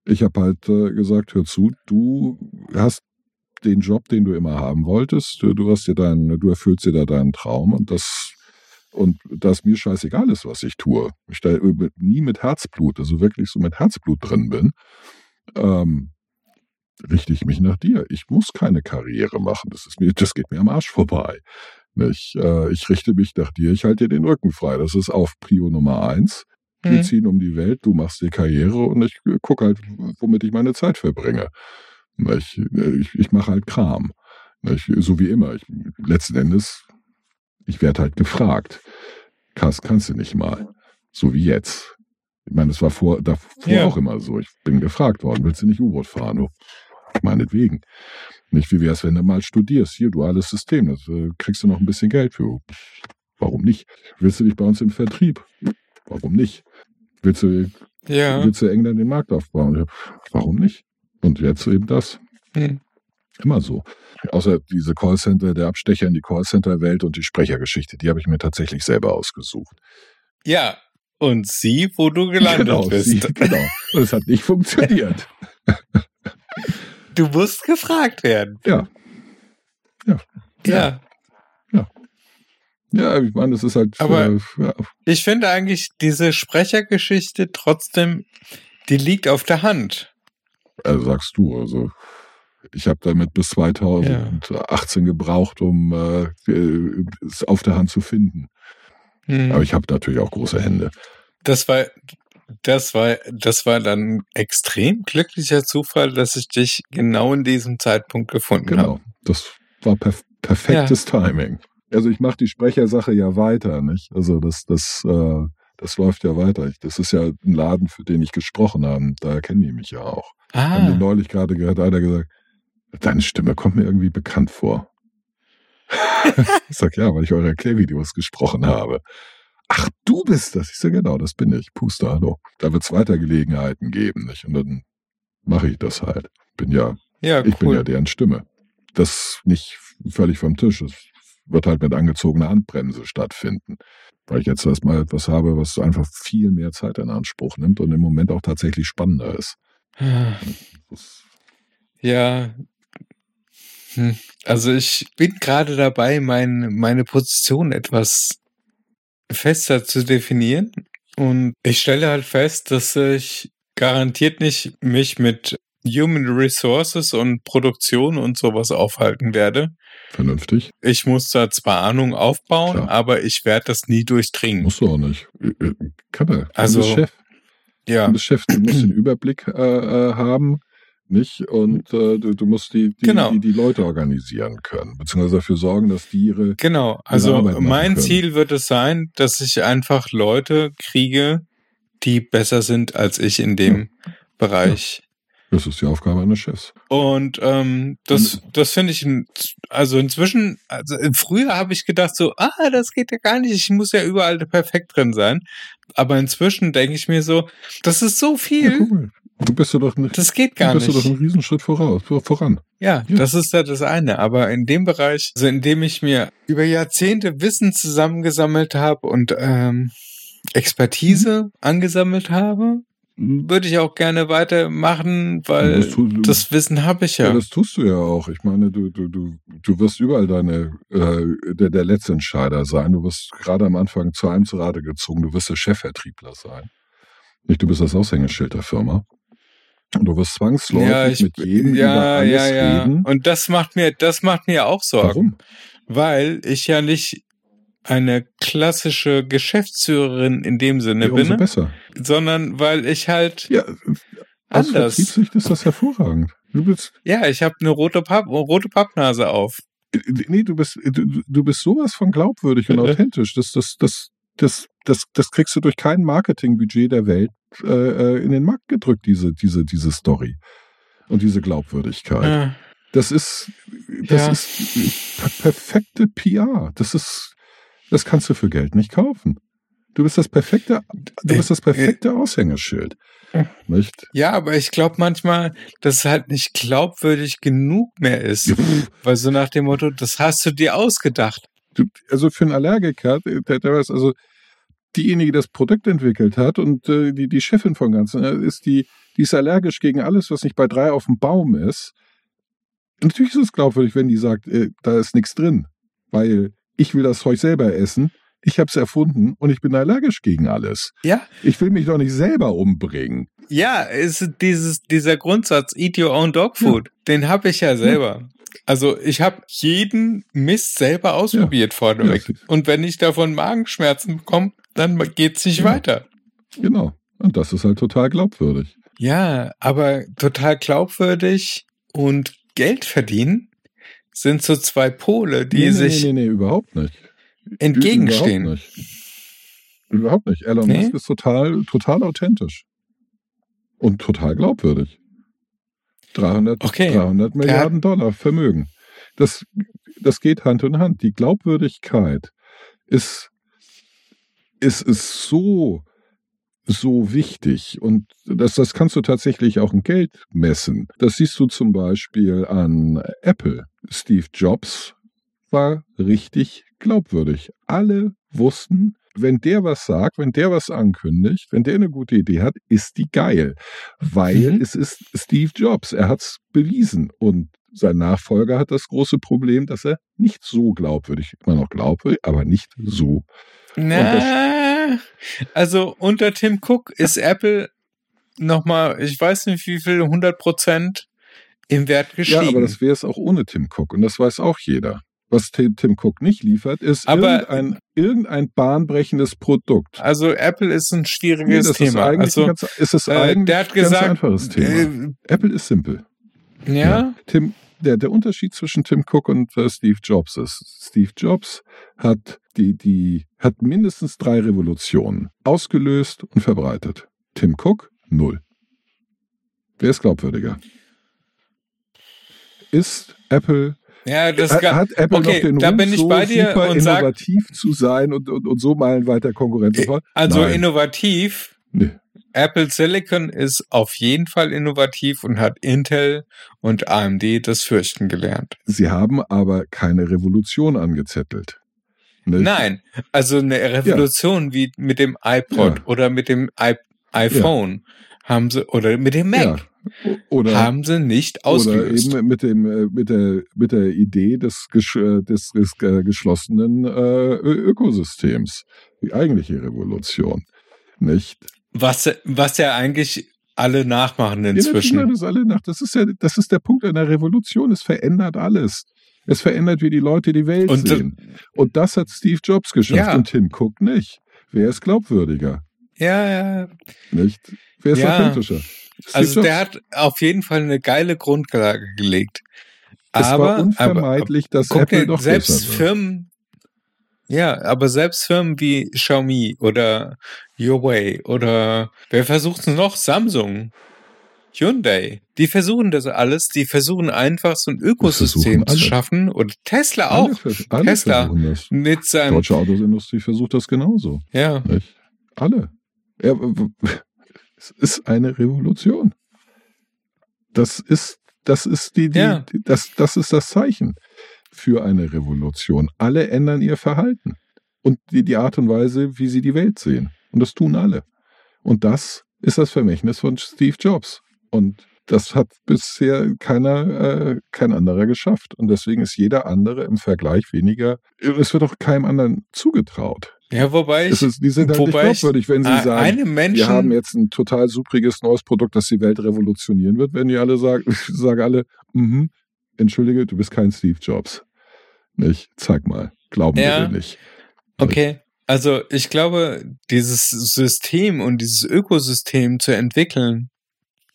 [SPEAKER 3] ich habe halt äh, gesagt, hör zu, du hast den Job, den du immer haben wolltest. Du, hast dir deinen, du erfüllst dir da deinen Traum und das und dass mir scheißegal ist, was ich tue. Ich da nie mit Herzblut, also wirklich so mit Herzblut drin bin, ähm, richte ich mich nach dir. Ich muss keine Karriere machen. Das ist mir, das geht mir am Arsch vorbei. Ich, äh, ich richte mich nach dir, ich halte dir den Rücken frei. Das ist auf Prio Nummer eins. Wir hm. ziehen um die Welt, du machst dir Karriere und ich gucke halt, womit ich meine Zeit verbringe. Ich, ich, ich mache halt Kram. Ich, so wie immer. Ich, letzten Endes, ich werde halt gefragt. Kass, kannst du nicht mal. So wie jetzt. Ich meine, das war vor, davor ja. auch immer so. Ich bin gefragt worden, willst du nicht U-Boot fahren? Oh, meinetwegen. Nicht, wie wär's, wenn du mal studierst? Hier, duales System, das äh, kriegst du noch ein bisschen Geld für. Warum nicht? Willst du dich bei uns im Vertrieb? Warum nicht? Willst du, ja. willst du England den Markt aufbauen? Warum nicht? Und jetzt eben das. Hm. Immer so. Außer diese Callcenter, der Abstecher in die Callcenter-Welt und die Sprechergeschichte, die habe ich mir tatsächlich selber ausgesucht.
[SPEAKER 2] Ja, und sieh, wo du gelandet
[SPEAKER 3] genau,
[SPEAKER 2] bist.
[SPEAKER 3] Sie, genau. Und es hat nicht funktioniert.
[SPEAKER 2] Du musst gefragt werden.
[SPEAKER 3] Ja.
[SPEAKER 2] Ja.
[SPEAKER 3] Ja, ich meine, das ist halt.
[SPEAKER 2] Aber-
[SPEAKER 3] äh, ja,
[SPEAKER 2] Ich finde eigentlich diese Sprechergeschichte trotzdem, die liegt auf der Hand.
[SPEAKER 3] Also sagst du, also ich habe damit bis 2018 gebraucht, um äh, äh, es auf der Hand zu finden.
[SPEAKER 2] Hm.
[SPEAKER 3] Aber ich habe natürlich auch große Hände.
[SPEAKER 2] Das war, das war, das war dann ein extrem glücklicher Zufall, dass ich dich genau in diesem Zeitpunkt gefunden
[SPEAKER 3] Genau.
[SPEAKER 2] habe.
[SPEAKER 3] Das war perf perfektes Timing. Also ich mache die Sprechersache ja weiter, nicht? Also das, das, äh, das läuft ja weiter. Das ist ja ein Laden, für den ich gesprochen habe. Da kennen die mich ja auch. Haben die
[SPEAKER 2] Ah,
[SPEAKER 3] neulich gerade gehört, einer gesagt, deine Stimme kommt mir irgendwie bekannt vor. ich sag, ja, weil ich eure Erklärvideos gesprochen habe. Ach, du bist das. Ich sag, genau, das bin ich. Puster, hallo. Da wird es weiter Gelegenheiten geben, nicht? Und dann mache ich das halt. Bin ja,
[SPEAKER 2] ja,
[SPEAKER 3] ich bin ja deren Stimme. Das nicht völlig vom Tisch. Es wird halt mit angezogener Handbremse stattfinden. Weil ich jetzt erstmal etwas habe, was einfach viel mehr Zeit in Anspruch nimmt und im Moment auch tatsächlich spannender ist.
[SPEAKER 2] Ja. Hm. Also ich bin gerade dabei, mein, meine Position etwas fester zu definieren. Und ich stelle halt fest, dass ich garantiert nicht mich mit Human Resources und Produktion und sowas aufhalten werde.
[SPEAKER 3] vernünftig.
[SPEAKER 2] Ich muss da zwar Ahnung aufbauen,
[SPEAKER 3] Klar.
[SPEAKER 2] aber ich werde das nie durchdringen.
[SPEAKER 3] Musst du auch nicht. Äh, äh, Kann er.
[SPEAKER 2] Also,
[SPEAKER 3] Chef.
[SPEAKER 2] Ja,
[SPEAKER 3] bist Chef, du musst den Überblick äh, äh, haben, nicht? Und äh, du, du musst die, die,
[SPEAKER 2] Genau.
[SPEAKER 3] die, die Leute organisieren können, beziehungsweise dafür sorgen, dass die ihre
[SPEAKER 2] genau. Also mein. Ziel wird es sein, dass ich einfach Leute kriege, die besser sind als ich in dem Bereich.
[SPEAKER 3] Das ist die Aufgabe eines Chefs.
[SPEAKER 2] Und ähm, das, das finde ich, also inzwischen, also früher habe ich gedacht so, ah, das geht ja gar nicht, ich muss ja überall perfekt drin sein. Aber inzwischen denke ich mir so, das ist so
[SPEAKER 3] Ja,
[SPEAKER 2] viel,
[SPEAKER 3] guck mal. Du bist ja doch nicht.
[SPEAKER 2] das geht
[SPEAKER 3] Du
[SPEAKER 2] gar
[SPEAKER 3] bist du doch
[SPEAKER 2] nicht.
[SPEAKER 3] einen Riesenschritt voraus, vor- voran.
[SPEAKER 2] Ja,
[SPEAKER 3] Ja.
[SPEAKER 2] das ist ja das eine. Aber in dem Bereich, also in dem ich mir über Jahrzehnte Wissen zusammengesammelt habe und ähm, Expertise angesammelt habe, würde ich auch gerne weitermachen, weil
[SPEAKER 3] das, tu,
[SPEAKER 2] das Wissen habe ich
[SPEAKER 3] ja.
[SPEAKER 2] ja.
[SPEAKER 3] das tust du ja auch. Ich meine, du, du, du, du wirst überall deine, äh, der, der Letztentscheider sein. Du wirst gerade am Anfang zu einem zu Rate gezogen. Du wirst der Chefvertriebler sein. Nicht, du bist das Aushängeschild der Firma. Und du wirst zwangsläufig
[SPEAKER 2] Ja, ich,
[SPEAKER 3] mit jedem über
[SPEAKER 2] ja,
[SPEAKER 3] alles
[SPEAKER 2] ja, ja.
[SPEAKER 3] reden.
[SPEAKER 2] Und das macht mir, das macht mir auch Sorgen,
[SPEAKER 3] Warum?
[SPEAKER 2] weil ich ja nicht eine klassische Geschäftsführerin in dem Sinne
[SPEAKER 3] Ja,
[SPEAKER 2] bin,
[SPEAKER 3] besser.
[SPEAKER 2] sondern weil ich halt
[SPEAKER 3] Ja, aus
[SPEAKER 2] anders.
[SPEAKER 3] Vertriebssicht ist das hervorragend. Du bist,
[SPEAKER 2] Ja, ich habe eine rote, Papp, rote Pappnase auf.
[SPEAKER 3] nee, du bist, du, du bist sowas von glaubwürdig und authentisch. Das, das, das, das, das, das kriegst du durch kein Marketingbudget der Welt äh, äh, in den Markt gedrückt, diese, diese, diese Story und diese Glaubwürdigkeit.
[SPEAKER 2] Ja.
[SPEAKER 3] Das ist, das
[SPEAKER 2] Ja.
[SPEAKER 3] ist per- perfekte PR. Das ist, das kannst du für Geld nicht kaufen. Du bist das perfekte, du bist das perfekte Aushängeschild. Nicht?
[SPEAKER 2] ja, aber ich glaube manchmal, dass es halt nicht glaubwürdig genug mehr ist. Weil so nach dem Motto, das hast du dir ausgedacht.
[SPEAKER 3] Du, also für einen Allergiker, der, der weiß, also diejenige, die das Produkt entwickelt hat und äh, die, die Chefin von Ganzen, äh, ist die, die ist allergisch gegen alles, was nicht bei drei auf dem Baum ist. Natürlich ist es glaubwürdig, wenn die sagt, äh, da ist nichts drin, weil ich will das Zeug selber essen, ich habe es erfunden und ich bin allergisch gegen alles.
[SPEAKER 2] Ja,
[SPEAKER 3] Ich will mich doch nicht selber umbringen.
[SPEAKER 2] ja, ist dieses, dieser Grundsatz, eat your own dog food, den habe ich ja selber. Also ich habe jeden Mist selber ausprobiert vorneweg.
[SPEAKER 3] Ja,
[SPEAKER 2] Und wenn ich davon Magenschmerzen bekomme, dann geht's nicht
[SPEAKER 3] Ja.
[SPEAKER 2] weiter.
[SPEAKER 3] Genau. Und das ist halt total glaubwürdig.
[SPEAKER 2] Ja, aber total glaubwürdig und Geld verdienen sind so zwei Pole, die
[SPEAKER 3] nee,
[SPEAKER 2] sich
[SPEAKER 3] nee, nee, nee, überhaupt nicht.
[SPEAKER 2] entgegenstehen.
[SPEAKER 3] Überhaupt nicht. Überhaupt nicht. Elon
[SPEAKER 2] Nee?
[SPEAKER 3] Musk ist total, total authentisch. Und total glaubwürdig. 300,
[SPEAKER 2] Okay.
[SPEAKER 3] 300 Milliarden Dollar Vermögen. Das, das geht Hand in Hand. Die Glaubwürdigkeit ist, ist, ist so, so wichtig. Und das, das kannst du tatsächlich auch in Geld messen. Das siehst du zum Beispiel an Apple. Steve Jobs war richtig glaubwürdig. Alle wussten, wenn der was sagt, wenn der was ankündigt, wenn der eine gute Idee hat, ist die geil. Weil
[SPEAKER 2] Mhm.
[SPEAKER 3] es ist Steve Jobs. Er hat's bewiesen. Und sein Nachfolger hat das große Problem, dass er nicht so glaubwürdig, immer noch glaubwürdig, aber nicht so.
[SPEAKER 2] Na, also unter Tim Cook ist Apple nochmal, ich weiß nicht wie viel, 100 Prozent im Wert gestiegen.
[SPEAKER 3] Ja, aber das wäre es auch ohne Tim Cook. Und das weiß auch jeder. Was Tim, Tim Cook nicht liefert, ist
[SPEAKER 2] Aber-
[SPEAKER 3] irgendein, irgendein bahnbrechendes Produkt.
[SPEAKER 2] also Apple ist ein
[SPEAKER 3] Nee,
[SPEAKER 2] schwieriges
[SPEAKER 3] das ist
[SPEAKER 2] Thema.
[SPEAKER 3] eigentlich,
[SPEAKER 2] Also
[SPEAKER 3] ganz, es ist
[SPEAKER 2] äh,
[SPEAKER 3] eigentlich
[SPEAKER 2] der hat
[SPEAKER 3] ein ganz
[SPEAKER 2] gesagt,
[SPEAKER 3] einfaches Thema.
[SPEAKER 2] äh,
[SPEAKER 3] Apple ist simpel.
[SPEAKER 2] ja,
[SPEAKER 3] Tim, der, der Unterschied zwischen Tim Cook und äh, Steve Jobs ist, Steve Jobs hat die, die, hat mindestens drei Revolutionen ausgelöst und verbreitet. Tim Cook, null. Wer ist glaubwürdiger? Ist Apple,
[SPEAKER 2] ja, das
[SPEAKER 3] hat, hat Apple
[SPEAKER 2] okay,
[SPEAKER 3] noch den
[SPEAKER 2] da
[SPEAKER 3] Ruf,
[SPEAKER 2] bin ich
[SPEAKER 3] so
[SPEAKER 2] bei dir
[SPEAKER 3] super
[SPEAKER 2] und sag-
[SPEAKER 3] innovativ zu sein und, und, und so meilenweiter Konkurrenz sein?
[SPEAKER 2] also
[SPEAKER 3] Nein.
[SPEAKER 2] innovativ.
[SPEAKER 3] Nee.
[SPEAKER 2] Apple Silicon ist auf jeden Fall innovativ und hat Intel und AMD das Fürchten gelernt.
[SPEAKER 3] Sie haben aber keine Revolution angezettelt. Nicht?
[SPEAKER 2] Nein, also eine Revolution wie mit dem iPod
[SPEAKER 3] Ja.
[SPEAKER 2] oder mit dem I iPhone haben sie oder mit dem Mac
[SPEAKER 3] Ja. Oder,
[SPEAKER 2] haben sie nicht
[SPEAKER 3] oder
[SPEAKER 2] ausgelöst.
[SPEAKER 3] eben mit dem äh, mit der mit der Idee des, äh, des, des äh, geschlossenen äh, Ökosystems die eigentliche Revolution nicht
[SPEAKER 2] Was, was ja eigentlich alle nachmachen
[SPEAKER 3] Ja,
[SPEAKER 2] inzwischen.
[SPEAKER 3] das alle nach das ist ja das ist der Punkt einer Revolution es verändert alles es verändert wie die Leute die Welt
[SPEAKER 2] Und,
[SPEAKER 3] sehen und das hat Steve Jobs geschafft
[SPEAKER 2] Ja.
[SPEAKER 3] und Tim Cook nicht wer ist glaubwürdiger
[SPEAKER 2] ja, ja.
[SPEAKER 3] nicht wer ist
[SPEAKER 2] Ja.
[SPEAKER 3] authentischer Steve
[SPEAKER 2] Also
[SPEAKER 3] Jobs.
[SPEAKER 2] der hat auf jeden Fall eine geile Grundlage gelegt.
[SPEAKER 3] es
[SPEAKER 2] aber,
[SPEAKER 3] war
[SPEAKER 2] aber
[SPEAKER 3] unvermeidlich dass
[SPEAKER 2] guck
[SPEAKER 3] Apple
[SPEAKER 2] dir,
[SPEAKER 3] doch
[SPEAKER 2] selbst. Firmen, ja, aber selbst Firmen wie Xiaomi oder Huawei oder wer versucht es noch? Samsung, Hyundai, die versuchen das alles, die versuchen einfach so ein Ökosystem zu
[SPEAKER 3] alle.
[SPEAKER 2] schaffen und Tesla
[SPEAKER 3] Alle
[SPEAKER 2] auch
[SPEAKER 3] vers- alle
[SPEAKER 2] Tesla. mit
[SPEAKER 3] Die
[SPEAKER 2] seinem,
[SPEAKER 3] deutsche Autosindustrie versucht das genauso.
[SPEAKER 2] ja,
[SPEAKER 3] Nicht? Alle. Ja, es ist eine Revolution. Das ist, das ist die, die,
[SPEAKER 2] Ja.
[SPEAKER 3] die das, das ist das Zeichen für eine Revolution. Alle ändern ihr Verhalten und die, die Art und Weise, wie sie die Welt sehen. Und das tun alle. Und das ist das Vermächtnis von Steve Jobs. Und das hat bisher keiner, äh, kein anderer geschafft. Und deswegen ist jeder andere im Vergleich weniger. Es wird auch keinem anderen zugetraut.
[SPEAKER 2] ja, wobei ich,
[SPEAKER 3] ist, die sind halt nicht
[SPEAKER 2] wobei ich
[SPEAKER 3] glaubwürdig, wenn sie sagen,
[SPEAKER 2] Menschen,
[SPEAKER 3] wir haben jetzt ein total supriges neues Produkt, das die Welt revolutionieren wird. Wenn die alle sagen, sagen alle, mhm, entschuldige, du bist kein Steve Jobs. Nicht? Zeig mal. Glauben
[SPEAKER 2] Ja.
[SPEAKER 3] wir dir nicht.
[SPEAKER 2] Okay. Also ich glaube, dieses System und dieses Ökosystem zu entwickeln,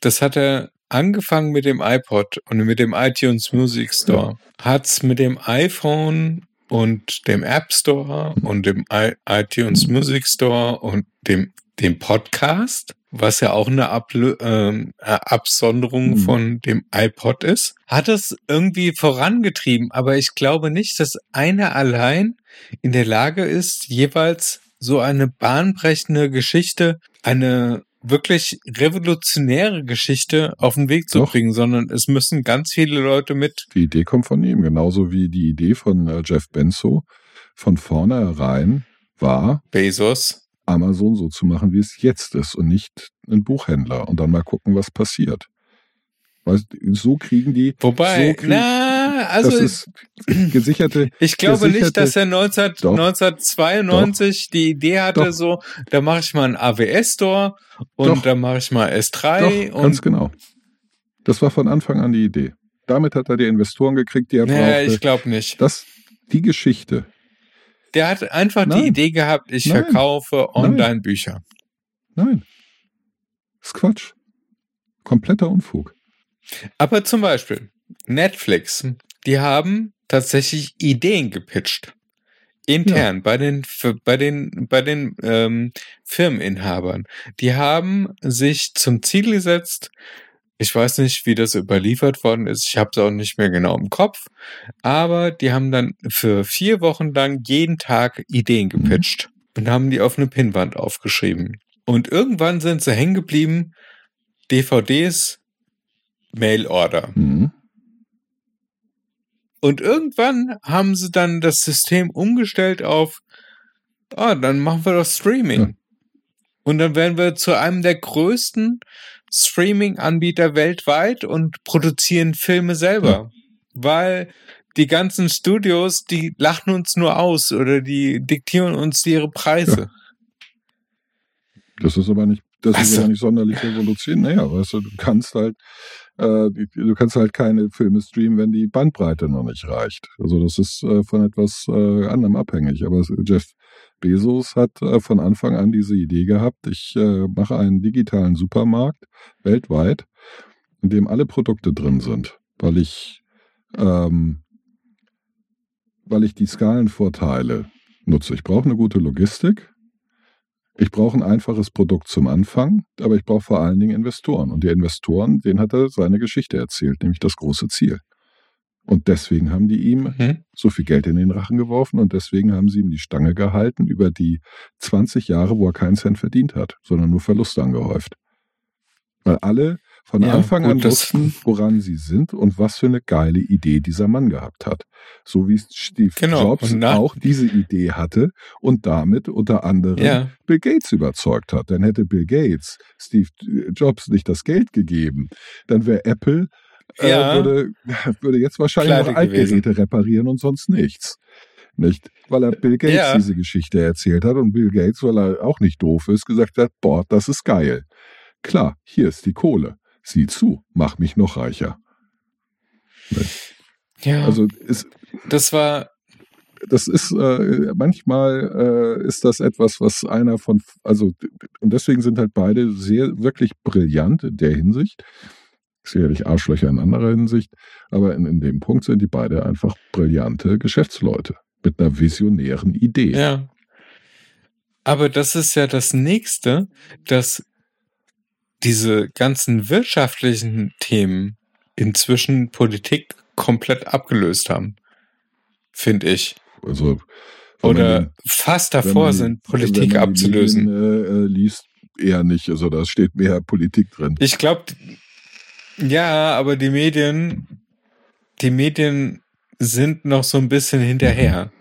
[SPEAKER 2] das hat er angefangen mit dem iPod und mit dem iTunes Music Store. Hat's mit dem iPhone und dem App Store und dem iTunes Music Store und dem, dem Podcast, was ja auch eine Ablö ähm, äh, Absonderung
[SPEAKER 3] Mhm.
[SPEAKER 2] von dem iPod ist, hat es irgendwie vorangetrieben. Aber ich glaube nicht, dass einer allein in der Lage ist, jeweils so eine bahnbrechende Geschichte, eine wirklich revolutionäre Geschichte auf den Weg zu
[SPEAKER 3] Doch.
[SPEAKER 2] bringen, sondern es müssen ganz viele Leute mit.
[SPEAKER 3] Die Idee kommt von ihm, genauso wie die Idee von äh, Jeff Benzo von vornherein war,
[SPEAKER 2] Bezos.
[SPEAKER 3] Amazon so zu machen, wie es jetzt ist und nicht ein Buchhändler und dann mal gucken, was passiert. Weißt, so kriegen die,
[SPEAKER 2] Wobei,
[SPEAKER 3] so krieg-
[SPEAKER 2] na, also
[SPEAKER 3] das ist gesicherte,
[SPEAKER 2] ich glaube nicht,
[SPEAKER 3] gesicherte-
[SPEAKER 2] dass er 19,
[SPEAKER 3] Doch.
[SPEAKER 2] 1992 die Idee hatte,
[SPEAKER 3] Doch.
[SPEAKER 2] so, da mache ich mal einen AWS-Store und
[SPEAKER 3] Doch.
[SPEAKER 2] da mache ich mal S3
[SPEAKER 3] Doch, ganz
[SPEAKER 2] und
[SPEAKER 3] genau. Das war von Anfang an die Idee. Damit hat er die Investoren gekriegt, die er
[SPEAKER 2] naja,
[SPEAKER 3] brauchte.
[SPEAKER 2] ich glaube nicht.
[SPEAKER 3] das, die Geschichte.
[SPEAKER 2] Der hat einfach
[SPEAKER 3] Nein.
[SPEAKER 2] die Idee gehabt, ich
[SPEAKER 3] Nein.
[SPEAKER 2] verkaufe. Online-Bücher.
[SPEAKER 3] Nein. Das ist Quatsch. Kompletter Unfug.
[SPEAKER 2] Aber zum Beispiel Netflix, die haben tatsächlich Ideen gepitcht. Intern bei den bei den bei den ähm, Firmeninhabern. Die haben sich zum Ziel gesetzt. Ich weiß nicht, wie das überliefert worden ist. Ich habe es auch nicht mehr genau im Kopf. Aber die haben dann für vier Wochen lang jeden Tag Ideen gepitcht und haben die auf eine Pinnwand aufgeschrieben. Und irgendwann sind sie hängen geblieben. DVDs, Mail-Order.
[SPEAKER 3] Mhm.
[SPEAKER 2] Und irgendwann haben sie dann das System umgestellt auf oh, dann machen wir doch Streaming.
[SPEAKER 3] Ja.
[SPEAKER 2] Und dann werden wir zu einem der größten Streaming-Anbieter weltweit und produzieren Filme selber.
[SPEAKER 3] Ja.
[SPEAKER 2] Weil die ganzen Studios, die lachen uns nur aus oder die diktieren uns ihre Preise.
[SPEAKER 3] Das ist aber nicht, das ist
[SPEAKER 2] Also-
[SPEAKER 3] aber nicht sonderlich revolutionär. Naja, weißt du, du kannst halt, äh, du kannst halt keine Filme streamen, wenn die Bandbreite noch nicht reicht. Also das ist äh, von etwas äh, anderem abhängig. Aber Jeff Bezos hat äh, von Anfang an diese Idee gehabt, ich äh, mache einen digitalen Supermarkt weltweit, in dem alle Produkte drin sind, weil ich, ähm, weil ich die Skalenvorteile nutze. Ich brauche eine gute Logistik. Ich brauche ein einfaches Produkt zum Anfang, aber ich brauche vor allen Dingen Investoren. Und die Investoren, denen hat er seine Geschichte erzählt, nämlich das große Ziel. Und deswegen haben die ihm
[SPEAKER 2] Hm?
[SPEAKER 3] so viel Geld in den Rachen geworfen und deswegen haben sie ihm die Stange gehalten über die 20 Jahre, wo er keinen Cent verdient hat, sondern nur Verluste angehäuft. Weil alle von
[SPEAKER 2] Ja,
[SPEAKER 3] Anfang an wussten, woran sie sind und was für eine geile Idee dieser Mann gehabt hat. So wie Steve
[SPEAKER 2] Genau,
[SPEAKER 3] Jobs auch diese Idee hatte und damit unter anderem
[SPEAKER 2] Ja.
[SPEAKER 3] Bill Gates überzeugt hat. Dann hätte Bill Gates Steve Jobs nicht das Geld gegeben, dann wäre Apple äh,
[SPEAKER 2] Ja.
[SPEAKER 3] würde, würde jetzt wahrscheinlich
[SPEAKER 2] Pleite
[SPEAKER 3] noch Altgeräte reparieren und sonst nichts. Nicht? Weil er Bill Gates
[SPEAKER 2] Ja.
[SPEAKER 3] diese Geschichte erzählt hat und Bill Gates, weil er auch nicht doof ist, gesagt hat, boah, das ist geil. Klar, hier ist die Kohle. Sieh zu, mach mich noch reicher.
[SPEAKER 2] Ja,
[SPEAKER 3] Also ist,
[SPEAKER 2] das war,
[SPEAKER 3] das ist äh, manchmal äh, ist das etwas, was einer von also und deswegen sind halt beide sehr wirklich brillant in der Hinsicht. Sicherlich Arschlöcher in anderer Hinsicht, aber in, in dem Punkt sind die beide einfach brillante Geschäftsleute mit einer visionären Idee.
[SPEAKER 2] ja. Aber das ist ja das nächste, dass diese ganzen wirtschaftlichen Themen inzwischen Politik komplett abgelöst haben. Finde ich.
[SPEAKER 3] Also
[SPEAKER 2] Oder
[SPEAKER 3] den-
[SPEAKER 2] fast davor
[SPEAKER 3] die-
[SPEAKER 2] sind, Politik abzulösen.
[SPEAKER 3] Medien, äh, liest eher nicht. Also da steht mehr Politik drin.
[SPEAKER 2] Ich glaube, ja, aber die Medien, die Medien sind noch so ein bisschen hinterher.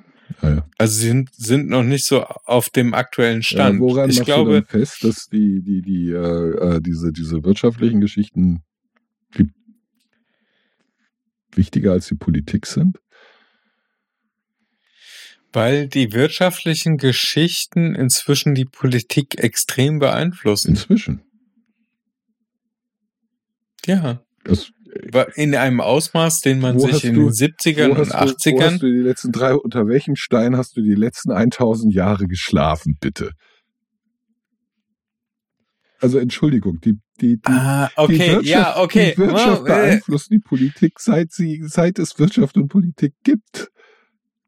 [SPEAKER 3] Ja, ja.
[SPEAKER 2] Also sie sind, sind noch nicht so auf dem aktuellen Stand.
[SPEAKER 3] Ja, woran
[SPEAKER 2] ich glaube,
[SPEAKER 3] fest, dass die, die, die, äh, äh, diese, diese wirtschaftlichen Geschichten wichtiger als die Politik sind?
[SPEAKER 2] weil die wirtschaftlichen Geschichten inzwischen die Politik extrem beeinflussen.
[SPEAKER 3] Inzwischen.
[SPEAKER 2] Ja.
[SPEAKER 3] Das,
[SPEAKER 2] In einem Ausmaß, den man sich in
[SPEAKER 3] du-
[SPEAKER 2] den 70ern
[SPEAKER 3] wo
[SPEAKER 2] und
[SPEAKER 3] hast, du, wo
[SPEAKER 2] 80ern
[SPEAKER 3] hast du die letzten drei, unter welchem Stein hast du die letzten 1000 Jahre geschlafen, bitte? Also Entschuldigung, die, die, die,
[SPEAKER 2] Ah,
[SPEAKER 3] die
[SPEAKER 2] okay,
[SPEAKER 3] Wirtschaft,
[SPEAKER 2] ja, okay.
[SPEAKER 3] Die Wirtschaft beeinflusst die Politik, seit, sie, seit es Wirtschaft und Politik gibt.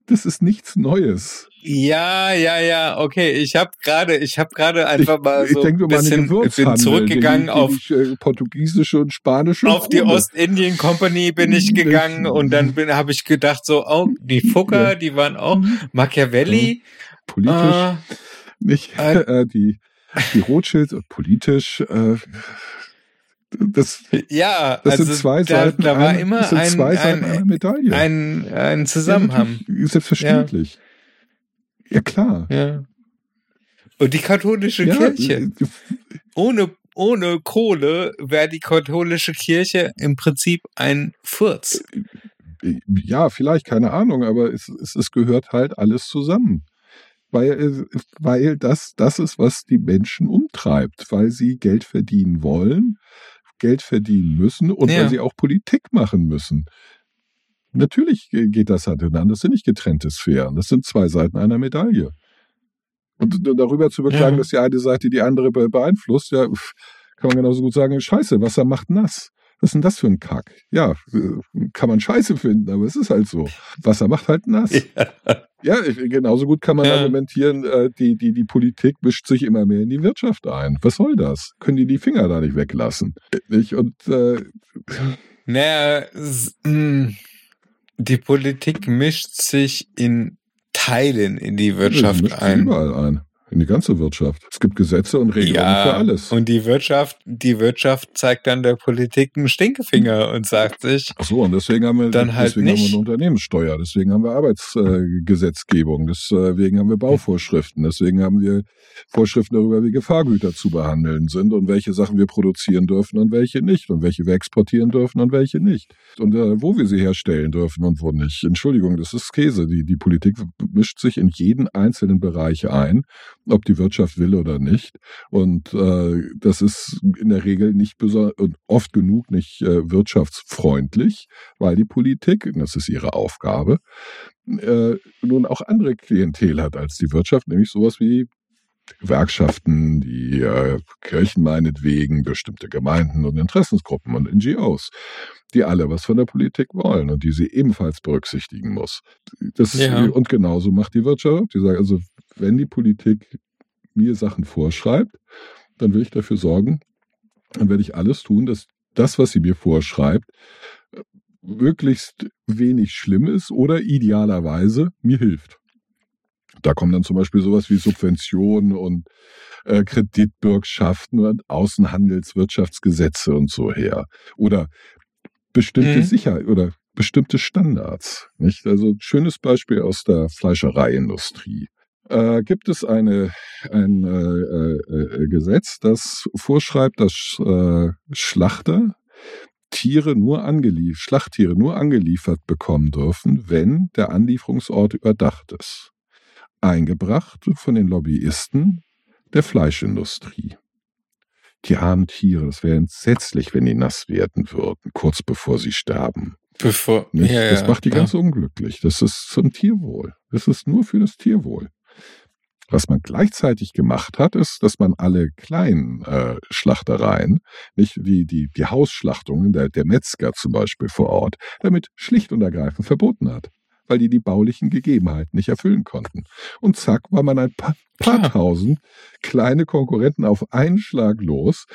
[SPEAKER 3] Das ist nichts Neues.
[SPEAKER 2] Ja, ja, ja, okay. Ich habe gerade, ich habe gerade einfach mal
[SPEAKER 3] ich
[SPEAKER 2] so ein
[SPEAKER 3] mal an den
[SPEAKER 2] bisschen, bin zurückgegangen
[SPEAKER 3] die,
[SPEAKER 2] auf
[SPEAKER 3] die, die, äh, portugiesische und spanische
[SPEAKER 2] auf die
[SPEAKER 3] Krone.
[SPEAKER 2] Ostindien Company bin ich gegangen und dann habe ich gedacht so, oh, die Fucker,
[SPEAKER 3] Ja.
[SPEAKER 2] die waren auch
[SPEAKER 3] Mhm.
[SPEAKER 2] Machiavelli.
[SPEAKER 3] Politisch
[SPEAKER 2] Äh,
[SPEAKER 3] nicht.
[SPEAKER 2] äh,
[SPEAKER 3] Äh, die, die Rothschilds und politisch. Äh, das,
[SPEAKER 2] ja,
[SPEAKER 3] das
[SPEAKER 2] also
[SPEAKER 3] sind zwei
[SPEAKER 2] da,
[SPEAKER 3] Seiten.
[SPEAKER 2] da war
[SPEAKER 3] einer-
[SPEAKER 2] immer
[SPEAKER 3] das sind
[SPEAKER 2] ein,
[SPEAKER 3] zwei Seiten einer
[SPEAKER 2] ein,
[SPEAKER 3] Medaille.
[SPEAKER 2] ein, ein
[SPEAKER 3] Ja,
[SPEAKER 2] Zusammenhang.
[SPEAKER 3] natürlich, Selbstverständlich. Ja, klar.
[SPEAKER 2] Ja. Und die katholische
[SPEAKER 3] Ja,
[SPEAKER 2] Kirche.
[SPEAKER 3] äh,
[SPEAKER 2] Ohne, ohne Kohle wäre die katholische Kirche im Prinzip ein Furz.
[SPEAKER 3] äh, ja, vielleicht, keine Ahnung, aber es, es, es gehört halt alles zusammen. Weil, äh, weil das, das ist, was die Menschen umtreibt, weil sie Geld verdienen wollen, Geld verdienen müssen und
[SPEAKER 2] Ja.
[SPEAKER 3] weil sie auch Politik machen müssen. Natürlich geht das Hand in Hand. Das sind nicht getrennte Sphären. Das sind zwei Seiten einer Medaille. Und darüber zu beklagen,
[SPEAKER 2] Ja.
[SPEAKER 3] dass die eine Seite die andere be- beeinflusst, ja, kann man genauso gut sagen, scheiße, Wasser macht nass. Was ist denn das für ein Kack? Ja, äh, kann man scheiße finden, aber es ist halt so. Wasser macht halt nass. Ja, ich- genauso gut kann man
[SPEAKER 2] Ja.
[SPEAKER 3] argumentieren, äh, die, die, die Politik mischt sich immer mehr in die Wirtschaft ein. Was soll das? Können die die Finger da nicht weglassen? Und äh,
[SPEAKER 2] Naja, mh, die Politik mischt sich in Teilen in die Wirtschaft
[SPEAKER 3] mischt sich
[SPEAKER 2] ein.
[SPEAKER 3] überall ein. In die ganze Wirtschaft. Es gibt Gesetze und Regelungen
[SPEAKER 2] Ja,
[SPEAKER 3] für alles.
[SPEAKER 2] und die Wirtschaft, die Wirtschaft zeigt dann der Politik einen Stinkefinger und sagt sich,
[SPEAKER 3] Ach so, und deswegen haben wir,
[SPEAKER 2] Dann halt
[SPEAKER 3] deswegen haben wir
[SPEAKER 2] nicht.
[SPEAKER 3] eine Unternehmenssteuer, deswegen haben wir Arbeitsgesetzgebung, deswegen haben wir Bauvorschriften, deswegen haben wir Vorschriften darüber, wie Gefahrgüter zu behandeln sind und welche Sachen wir produzieren dürfen und welche nicht und welche wir exportieren dürfen und welche nicht. Und äh, wo wir sie herstellen dürfen und wo nicht. Entschuldigung, das ist Käse. Die, die Politik mischt sich in jeden einzelnen Bereich ein, ob die Wirtschaft will oder nicht. Und äh, das ist in der Regel nicht besonders und oft genug nicht äh, wirtschaftsfreundlich, weil die Politik, das ist ihre Aufgabe, äh, nun auch andere Klientel hat als die Wirtschaft, nämlich sowas wie Gewerkschaften, die äh, Kirchen meinetwegen, bestimmte Gemeinden und Interessensgruppen und NGOs, die alle was von der Politik wollen und die sie ebenfalls berücksichtigen muss. Das
[SPEAKER 2] Ja.
[SPEAKER 3] Und genauso macht die Wirtschaft. Die sagt also, wenn die Politik mir Sachen vorschreibt, dann will ich dafür sorgen, dann werde ich alles tun, dass das, was sie mir vorschreibt, äh, möglichst wenig schlimm ist oder idealerweise mir hilft. Da kommen dann zum Beispiel sowas wie Subventionen und äh, Kreditbürgschaften und Außenhandelswirtschaftsgesetze und so her. Oder bestimmte
[SPEAKER 2] Mhm.
[SPEAKER 3] Sicherheit oder bestimmte Standards. Nicht? Also ein schönes Beispiel aus der Fleischereiindustrie. Äh, gibt es eine, ein äh, äh, äh, Gesetz, das vorschreibt, dass äh, Schlachter Tiere nur angeliefert, Schlachttiere nur angeliefert bekommen dürfen, wenn der Anlieferungsort überdacht ist. Eingebracht von den Lobbyisten der Fleischindustrie. Die armen Tiere, das wäre entsetzlich, wenn die nass werden würden, kurz bevor sie sterben.
[SPEAKER 2] bevor,
[SPEAKER 3] Nicht?
[SPEAKER 2] ja,
[SPEAKER 3] das
[SPEAKER 2] ja,
[SPEAKER 3] macht die
[SPEAKER 2] klar.
[SPEAKER 3] ganz unglücklich. Das ist zum Tierwohl. Das ist nur für das Tierwohl. Was man gleichzeitig gemacht hat, ist, dass man alle kleinen äh, Schlachtereien, nicht die, die, die Hausschlachtungen der, der Metzger zum Beispiel vor Ort, damit schlicht und ergreifend verboten hat, weil die die baulichen Gegebenheiten nicht erfüllen konnten. Und zack, war man ein paar, paar tausend kleine Konkurrenten auf einen Schlag los,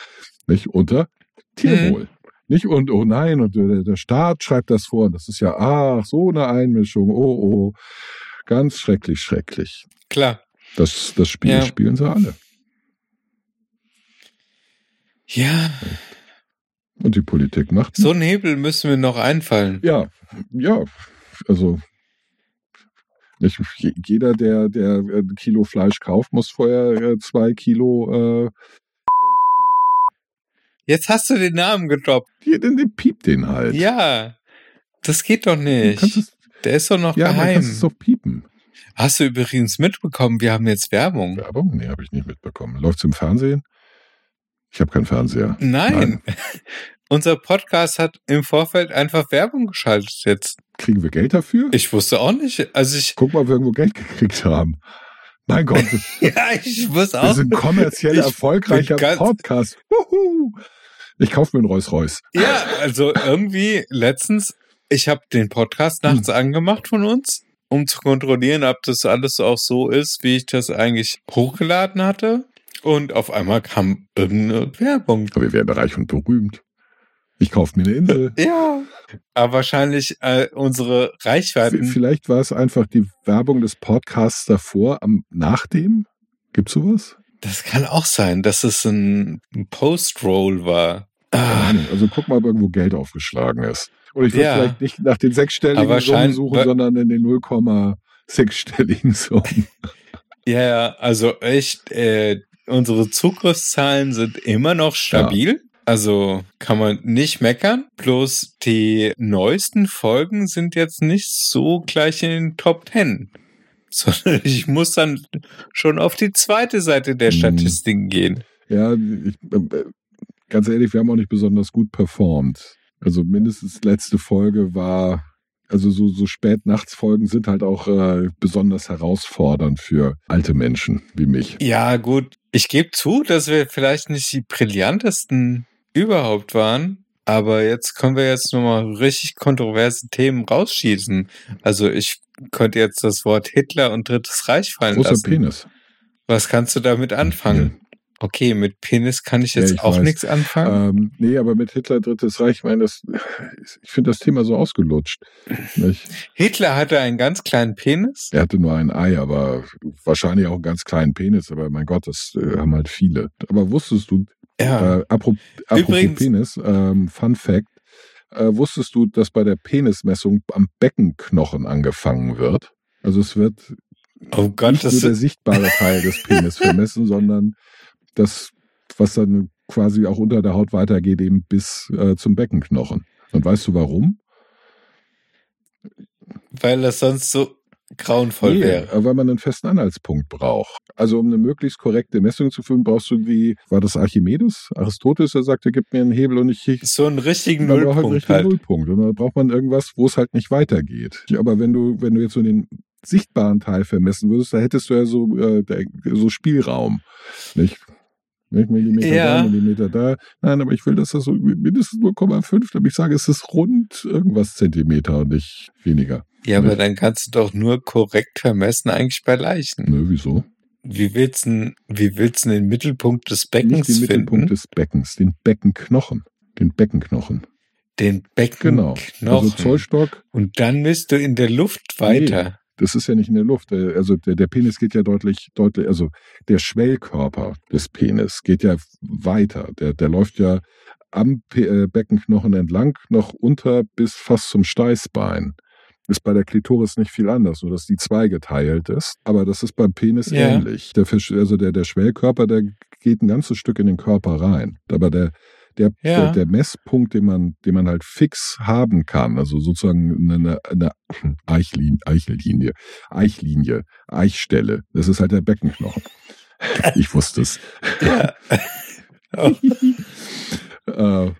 [SPEAKER 3] nicht unter Tierwohl. Nicht und oh nein, und der, der Staat schreibt das vor, und das ist ja, ach, so eine Einmischung, oh, oh, ganz schrecklich, schrecklich.
[SPEAKER 2] Klar.
[SPEAKER 3] Das, das Spiel
[SPEAKER 2] Ja.
[SPEAKER 3] spielen sie alle.
[SPEAKER 2] Ja,
[SPEAKER 3] Und die Politik macht.
[SPEAKER 2] so ein Hebel müssen wir noch einfallen.
[SPEAKER 3] Ja, ja, also je- jeder, der, der ein Kilo Fleisch kauft, muss vorher äh, zwei Kilo, äh,
[SPEAKER 2] Jetzt hast du den Namen gedroppt.
[SPEAKER 3] die, den, den piept den halt.
[SPEAKER 2] Ja, das geht doch
[SPEAKER 3] kannst
[SPEAKER 2] nicht.
[SPEAKER 3] es,
[SPEAKER 2] Der ist doch noch
[SPEAKER 3] ja, man kann
[SPEAKER 2] geheim.
[SPEAKER 3] es doch piepen.
[SPEAKER 2] Hast du übrigens mitbekommen, wir haben jetzt Werbung.
[SPEAKER 3] Werbung? Nee, habe ich nicht mitbekommen. Läuft's im Fernsehen? Ich habe keinen Fernseher.
[SPEAKER 2] Nein. Unser Podcast hat im Vorfeld einfach Werbung geschaltet jetzt.
[SPEAKER 3] Kriegen wir Geld dafür?
[SPEAKER 2] Ich wusste auch nicht. Also ich,
[SPEAKER 3] Guck mal, ob wir irgendwo Geld gekriegt haben. Mein Gott, wir
[SPEAKER 2] ja, ich wusste auch.
[SPEAKER 3] sind kommerziell
[SPEAKER 2] Ich
[SPEAKER 3] erfolgreicher Podcast. Wuhu. Ich kaufe mir einen Rolls Royce.
[SPEAKER 2] Ja, also irgendwie letztens, ich habe den Podcast nachts
[SPEAKER 3] Hm.
[SPEAKER 2] angemacht von uns, um zu kontrollieren, ob das alles auch so ist, wie ich das eigentlich hochgeladen hatte. Und auf einmal kam irgendeine Werbung.
[SPEAKER 3] Aber wir werden reich und berühmt. Ich kaufe mir eine Insel.
[SPEAKER 2] Ja. Aber wahrscheinlich äh, unsere
[SPEAKER 3] V-
[SPEAKER 2] Reichweiten.
[SPEAKER 3] Vielleicht war es einfach die Werbung des Podcasts davor, am nach dem. Gibt's sowas?
[SPEAKER 2] Das kann auch sein, dass es ein Post-Roll war. Ah.
[SPEAKER 3] Also guck mal, ob irgendwo Geld aufgeschlagen ist. Oder ich würde
[SPEAKER 2] Ja.
[SPEAKER 3] vielleicht nicht nach den sechsstelligen Summen suchen, sondern in den 0,6-stelligen Summen.
[SPEAKER 2] ja, ja, also echt, äh, unsere Zugriffszahlen sind immer noch stabil. Also kann man nicht meckern. Bloß die neuesten Folgen sind jetzt nicht so gleich in den Top Ten. Sondern ich muss dann schon auf die zweite Seite der
[SPEAKER 3] Hm.
[SPEAKER 2] Statistiken gehen.
[SPEAKER 3] Ja, ich, äh, ganz ehrlich, wir haben auch nicht besonders gut performt. Also mindestens letzte Folge war, also so, so Spätnachtsfolgen sind halt auch äh, besonders herausfordernd für alte Menschen wie mich.
[SPEAKER 2] Ja, gut. Ich gebe zu, dass wir vielleicht nicht die brillantesten überhaupt waren. Aber jetzt können wir jetzt nochmal richtig kontroverse Themen rausschießen. Also ich könnte jetzt das Wort Hitler und Drittes Reich fallen
[SPEAKER 3] Großer
[SPEAKER 2] lassen.
[SPEAKER 3] Penis.
[SPEAKER 2] Was kannst du damit anfangen? Okay, mit Penis kann ich
[SPEAKER 3] Ja,
[SPEAKER 2] jetzt
[SPEAKER 3] ich
[SPEAKER 2] auch
[SPEAKER 3] weiß.
[SPEAKER 2] nichts anfangen.
[SPEAKER 3] Ähm, nee, aber mit Hitler Drittes Reich, ich meine, das, ich finde das Thema so ausgelutscht. Nicht?
[SPEAKER 2] Hitler hatte einen ganz kleinen Penis.
[SPEAKER 3] Er hatte nur ein Ei, aber wahrscheinlich auch einen ganz kleinen Penis, aber mein Gott, das äh, haben halt viele. Aber wusstest du,
[SPEAKER 2] Ja.
[SPEAKER 3] äh, apropos, apropos
[SPEAKER 2] Übrigens-
[SPEAKER 3] Penis, ähm, Fun Fact, äh, wusstest du, dass bei der Penismessung am Beckenknochen angefangen wird? Also es wird
[SPEAKER 2] oh Gott,
[SPEAKER 3] nicht nur der sichtbare Teil des Penis vermessen, sondern das, was dann quasi auch unter der Haut weitergeht, eben bis äh, zum Beckenknochen. Und weißt du warum?
[SPEAKER 2] weil das sonst so grauenvoll
[SPEAKER 3] Nee,
[SPEAKER 2] wäre.
[SPEAKER 3] weil man einen festen Anhaltspunkt braucht. Also um eine möglichst korrekte Messung zu führen, brauchst du wie, war das Archimedes? Aristoteles, der sagte, gib mir einen Hebel und ich
[SPEAKER 2] So einen richtigen
[SPEAKER 3] Man braucht halt einen
[SPEAKER 2] Nullpunkt
[SPEAKER 3] richtigen
[SPEAKER 2] halt.
[SPEAKER 3] Nullpunkt. Und dann braucht man irgendwas, wo es halt nicht weitergeht. Aber wenn du, wenn du jetzt so den sichtbaren Teil vermessen würdest, da hättest du ja so, äh, so Spielraum. Nicht? Nicht Millimeter
[SPEAKER 2] Ja.
[SPEAKER 3] da, Millimeter da. Nein, aber ich will, dass das so mindestens 0,5, damit ich sage, es ist rund irgendwas Zentimeter und nicht weniger.
[SPEAKER 2] Ja, aber dann kannst du doch nur korrekt vermessen eigentlich bei Leichen.
[SPEAKER 3] Nö, wieso?
[SPEAKER 2] Wie willst du wie willst du den Mittelpunkt des Beckens
[SPEAKER 3] Nicht den
[SPEAKER 2] finden?
[SPEAKER 3] Mittelpunkt des Beckens, den Beckenknochen. Den Beckenknochen.
[SPEAKER 2] den
[SPEAKER 3] Genau.
[SPEAKER 2] Beckenknochen.
[SPEAKER 3] Also Zollstock
[SPEAKER 2] Und dann bist du in der Luft weiter.
[SPEAKER 3] Das ist ja nicht in der Luft. Der- Also der, der Penis geht ja deutlich, deutlich, also der Schwellkörper des Penis geht ja weiter. Der, der läuft ja am Pe äh, Beckenknochen entlang, noch unter bis fast zum Steißbein. Ist bei der Klitoris nicht viel anders, nur dass die zweigeteilt ist. Aber das ist beim Penis
[SPEAKER 2] Ja.
[SPEAKER 3] ähnlich. Der, Fisch- also der, der Schwellkörper, der geht ein ganzes Stück in den Körper rein. Aber der, der,
[SPEAKER 2] Ja.
[SPEAKER 3] der, der Messpunkt, den man, den man halt fix haben kann, also sozusagen eine, eine Eichlin, Eichellinie, Eichlinie, Eichstelle, das ist halt der Beckenknochen. Ich wusste es.
[SPEAKER 2] Ja. Oh,
[SPEAKER 3] Äh,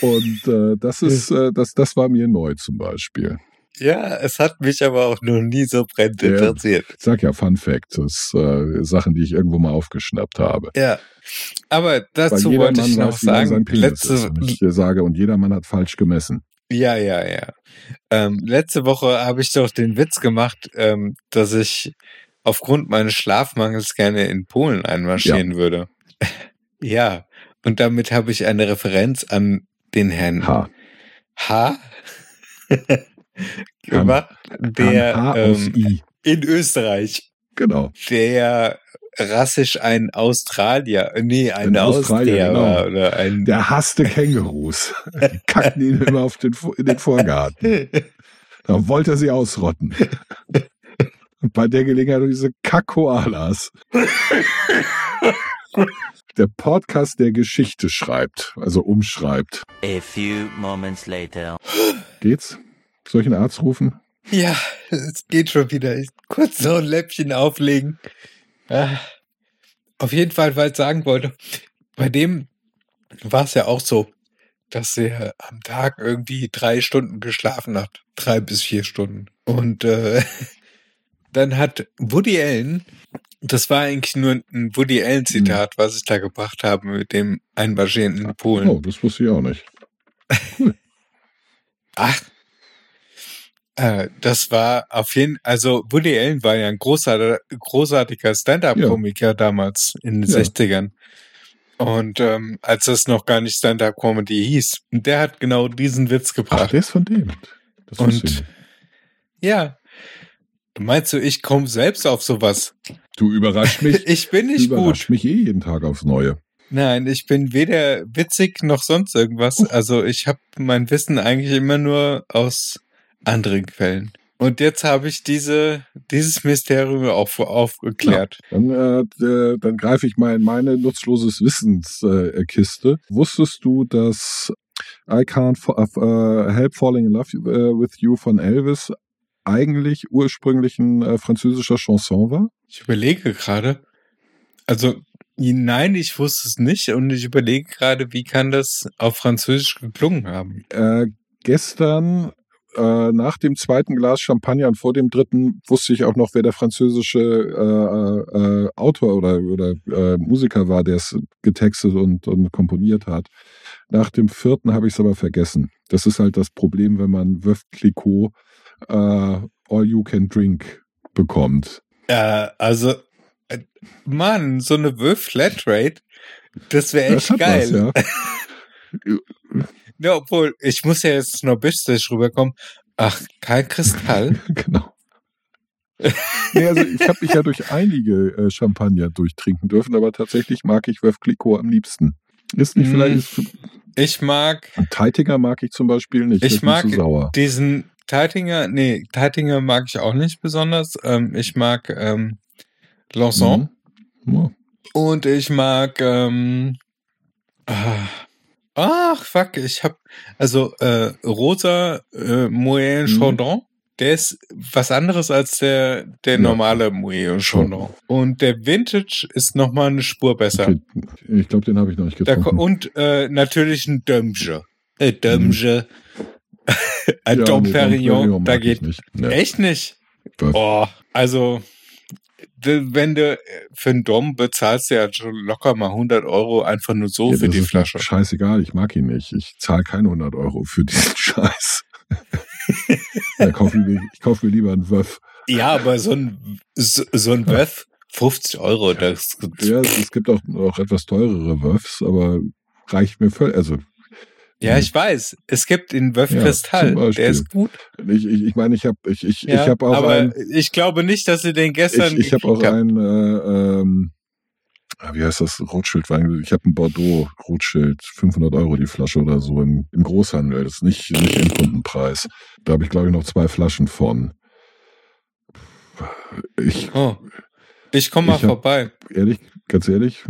[SPEAKER 3] und äh, das ist, äh, das, das war mir neu zum Beispiel.
[SPEAKER 2] Ja, es hat mich aber auch noch nie so brennend
[SPEAKER 3] Ja.
[SPEAKER 2] interessiert.
[SPEAKER 3] Ich sag ja Fun Fact, das äh, Sachen, die ich irgendwo mal aufgeschnappt habe.
[SPEAKER 2] Ja. Aber dazu wollte
[SPEAKER 3] Mann
[SPEAKER 2] ich noch sagen, letzte,
[SPEAKER 3] ist. Ich sage, und jeder Mann hat falsch gemessen.
[SPEAKER 2] Ja, ja, ja. Ähm, letzte Woche habe ich doch den Witz gemacht, ähm, dass ich aufgrund meines Schlafmangels gerne in Polen einmarschieren würde. Ja, und damit habe ich eine Referenz an den Herrn
[SPEAKER 3] H.
[SPEAKER 2] H. gemacht, der ähm, in Österreich,
[SPEAKER 3] Genau.
[SPEAKER 2] der rassisch ein Australier, nee, ein,
[SPEAKER 3] Ein Australier,
[SPEAKER 2] Austrier
[SPEAKER 3] genau.
[SPEAKER 2] war oder ein
[SPEAKER 3] Der hasste Kängurus. Die kackten ihn immer auf den, in den Vorgarten. Da wollte er sie ausrotten. Und bei der Gelegenheit diese Kack-Koalas. Der Podcast, der Geschichte schreibt, also umschreibt.
[SPEAKER 4] A few moments later.
[SPEAKER 3] Geht's? Soll ich einen Arzt rufen?
[SPEAKER 2] Ja, es geht schon wieder. Ich kurz so ein Läppchen auflegen. Ah. Auf jeden Fall, weil ich sagen wollte, bei dem war es ja auch so, dass er am Tag irgendwie drei Stunden geschlafen hat. Drei bis vier Stunden. Und äh, dann hat Woody Allen, das war eigentlich nur ein Woody Allen-Zitat, was ich da gebracht habe mit dem Einmarschieren in Polen.
[SPEAKER 3] Oh, das wusste ich auch nicht.
[SPEAKER 2] Ach. Äh, das war auf jeden also Woody Allen war ja ein großartiger, großartiger Stand-Up-Komiker damals in den
[SPEAKER 3] Ja.
[SPEAKER 2] 60ern. Und ähm, als es noch gar nicht Stand-Up-Comedy hieß, und der hat genau diesen Witz
[SPEAKER 3] Ach,
[SPEAKER 2] gebracht.
[SPEAKER 3] der ist von dem. Das
[SPEAKER 2] und
[SPEAKER 3] nicht.
[SPEAKER 2] ja, du meinst du, ich komme selbst auf sowas?
[SPEAKER 3] Du überraschst mich.
[SPEAKER 2] Ich bin
[SPEAKER 3] du
[SPEAKER 2] nicht gut.
[SPEAKER 3] mich eh jeden Tag aufs Neue.
[SPEAKER 2] Nein, ich bin weder witzig noch sonst irgendwas. Also ich habe mein Wissen eigentlich immer nur aus anderen Quellen. Und jetzt habe ich diese, dieses Mysterium auch vor- aufgeklärt.
[SPEAKER 3] Dann, äh, äh, dann greife ich mal in meine nutzloses Wissenskiste. Äh. Wusstest du, dass I Can't äh, Help Falling in Love äh, with You von Elvis eigentlich ursprünglich ein äh, französischer Chanson war?
[SPEAKER 2] Ich überlege gerade. Also nein, ich wusste es nicht und ich überlege gerade, wie kann das auf Französisch geklungen haben.
[SPEAKER 3] Äh, gestern äh, nach dem zweiten Glas Champagner und vor dem dritten wusste ich auch noch, wer der französische äh, äh, Autor oder, oder äh, Musiker war, der es getextet und, und komponiert hat. Nach dem vierten habe ich es aber vergessen. Das ist halt das Problem, wenn man Veuve Clicquot äh, All You Can Drink bekommt.
[SPEAKER 2] Äh, also Mann, so eine Wölf Flatrate, das wäre
[SPEAKER 3] Das
[SPEAKER 2] echt
[SPEAKER 3] hat
[SPEAKER 2] geil.
[SPEAKER 3] was, ja.
[SPEAKER 2] Ja, obwohl, ich muss ja jetzt snobistisch rüberkommen. Ach, kein Kristall?
[SPEAKER 3] genau. nee, also ich habe mich ja durch einige äh, Champagner durchtrinken dürfen, aber tatsächlich mag ich Veuve Clicquot am liebsten. Ist nicht
[SPEAKER 2] Mm,
[SPEAKER 3] vielleicht,
[SPEAKER 2] Ich mag
[SPEAKER 3] Teitinger mag ich zum Beispiel nicht.
[SPEAKER 2] Ich mag diesen Teitinger, nee, Teitinger mag ich auch nicht besonders. Ähm, ich mag ähm, Lanson
[SPEAKER 3] Mhm. Ja.
[SPEAKER 2] und ich mag ähm, ah, ach fuck, ich hab also äh, rosa äh, Moët
[SPEAKER 3] Mhm.
[SPEAKER 2] Chandon. Der ist was anderes als der der
[SPEAKER 3] Ja.
[SPEAKER 2] normale Moët Chandon. Und der Vintage ist noch mal eine Spur besser.
[SPEAKER 3] Okay. Ich glaube, den habe ich noch nicht
[SPEAKER 2] Da, ko-
[SPEAKER 3] getrunken.
[SPEAKER 2] und äh, natürlich ein Dömge. Äh, Dömge. ein
[SPEAKER 3] Ja,
[SPEAKER 2] Dom Perignon, da geht
[SPEAKER 3] nicht. Nee.
[SPEAKER 2] Echt nicht?
[SPEAKER 3] Was?
[SPEAKER 2] Oh, also, wenn du äh, für einen Dom bezahlst, ja schon locker mal 100 Euro einfach nur so
[SPEAKER 3] Ja,
[SPEAKER 2] für die Flasche.
[SPEAKER 3] Scheißegal, ich mag ihn nicht. Ich zahle keine 100 Euro für diesen Scheiß. ja, kauf mir, ich kaufe mir lieber einen Wöff.
[SPEAKER 2] Ja, aber so ein, so, so ein Wöff, 50 Euro, das,
[SPEAKER 3] Ja, es, es gibt auch, auch etwas teurere Wöffs, aber reicht mir völlig. Also,
[SPEAKER 2] ja, ich weiß. Es gibt den Wöff
[SPEAKER 3] Ja,
[SPEAKER 2] Kristall, der ist gut.
[SPEAKER 3] ich, ich, ich meine, ich habe ich, ich,
[SPEAKER 2] Ja,
[SPEAKER 3] ich hab auch
[SPEAKER 2] aber
[SPEAKER 3] einen.
[SPEAKER 2] ich glaube nicht, dass sie den gestern
[SPEAKER 3] Ich, ich habe auch einen, äh, ähm, ah, wie heißt das, Rotschildwein? Ich habe einen Bordeaux Rotschild, 500 Euro die Flasche oder so im, im Großhandel. Das ist nicht, nicht Endkundenpreis. Da habe ich, glaube ich, noch zwei Flaschen von. Ich,
[SPEAKER 2] Oh. Ich komme mal
[SPEAKER 3] Ich hab-
[SPEAKER 2] vorbei.
[SPEAKER 3] ehrlich, ganz ehrlich,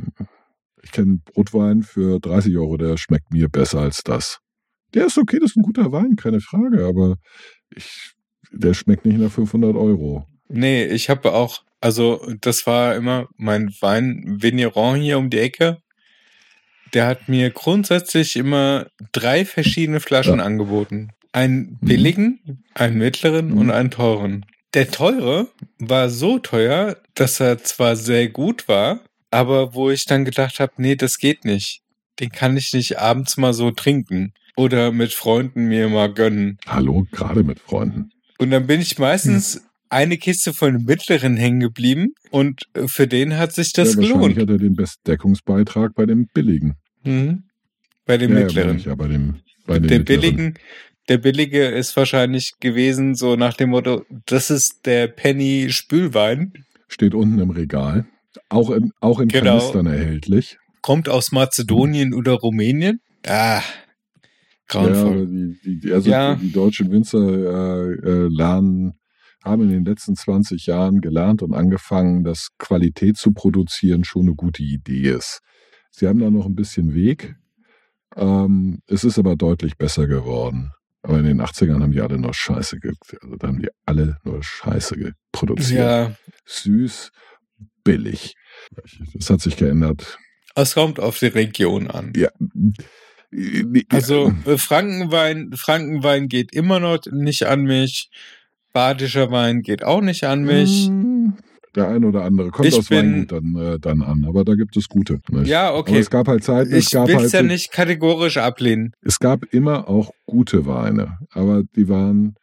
[SPEAKER 3] ich kenne Rotwein für 30 Euro, der schmeckt mir besser als das. Der ist okay, das ist ein guter Wein, keine Frage, aber ich, der schmeckt nicht nach 500 Euro.
[SPEAKER 2] Nee, ich habe auch, also das war immer mein Wein Vigneron hier um die Ecke. Der hat mir grundsätzlich immer drei verschiedene Flaschen
[SPEAKER 3] Ja.
[SPEAKER 2] angeboten. Einen billigen, einen mittleren
[SPEAKER 3] Mhm.
[SPEAKER 2] und einen teuren. Der teure war so teuer, dass er zwar sehr gut war, aber wo ich dann gedacht habe, nee, das geht nicht. Den kann ich nicht abends mal so trinken oder mit Freunden mir mal gönnen.
[SPEAKER 3] Hallo, gerade mit Freunden.
[SPEAKER 2] Und dann bin ich meistens eine Kiste von dem mittleren hängen geblieben und äh, für den hat sich das
[SPEAKER 3] ja, wahrscheinlich
[SPEAKER 2] gelohnt.
[SPEAKER 3] hat er den Bestdeckungsbeitrag bei dem billigen.
[SPEAKER 2] Mhm. Bei dem
[SPEAKER 3] ja,
[SPEAKER 2] mittleren.
[SPEAKER 3] ich ja, bei dem, bei dem
[SPEAKER 2] der
[SPEAKER 3] mittleren.
[SPEAKER 2] billigen, der billige ist wahrscheinlich gewesen, so nach dem Motto, das ist der Penny Spülwein,
[SPEAKER 3] Steht unten im Regal. Auch in, auch in
[SPEAKER 2] Genau.
[SPEAKER 3] Kanistern erhältlich.
[SPEAKER 2] kommt aus Mazedonien oder Rumänien. Ah,
[SPEAKER 3] Ja,
[SPEAKER 2] grauenvoll.
[SPEAKER 3] aber die, die, also
[SPEAKER 2] Ja.
[SPEAKER 3] die deutschen Winzer äh, äh, lernen, haben in den letzten 20 Jahren gelernt und angefangen, dass Qualität zu produzieren schon eine gute Idee ist. Sie haben da noch ein bisschen Weg. Ähm, es ist aber deutlich besser geworden. Aber in den 80ern haben die alle nur Scheiße also da haben die alle nur Scheiße produziert.
[SPEAKER 2] ja,
[SPEAKER 3] Süß, billig. Das hat sich geändert.
[SPEAKER 2] es kommt auf die Region an.
[SPEAKER 3] Ja.
[SPEAKER 2] Also äh, Frankenwein, Frankenwein geht immer noch nicht an mich. Badischer Wein geht auch nicht an mich.
[SPEAKER 3] Mm, Der ein oder andere kommt
[SPEAKER 2] Ich
[SPEAKER 3] aus
[SPEAKER 2] bin-
[SPEAKER 3] Weingut dann, äh, dann an, aber da gibt es gute. Nicht?
[SPEAKER 2] Ja,
[SPEAKER 3] Aber
[SPEAKER 2] okay.
[SPEAKER 3] es gab halt Zeiten, es
[SPEAKER 2] Ich
[SPEAKER 3] gab halt,
[SPEAKER 2] es ja nicht kategorisch ablehnen.
[SPEAKER 3] es gab immer auch gute Weine, aber die waren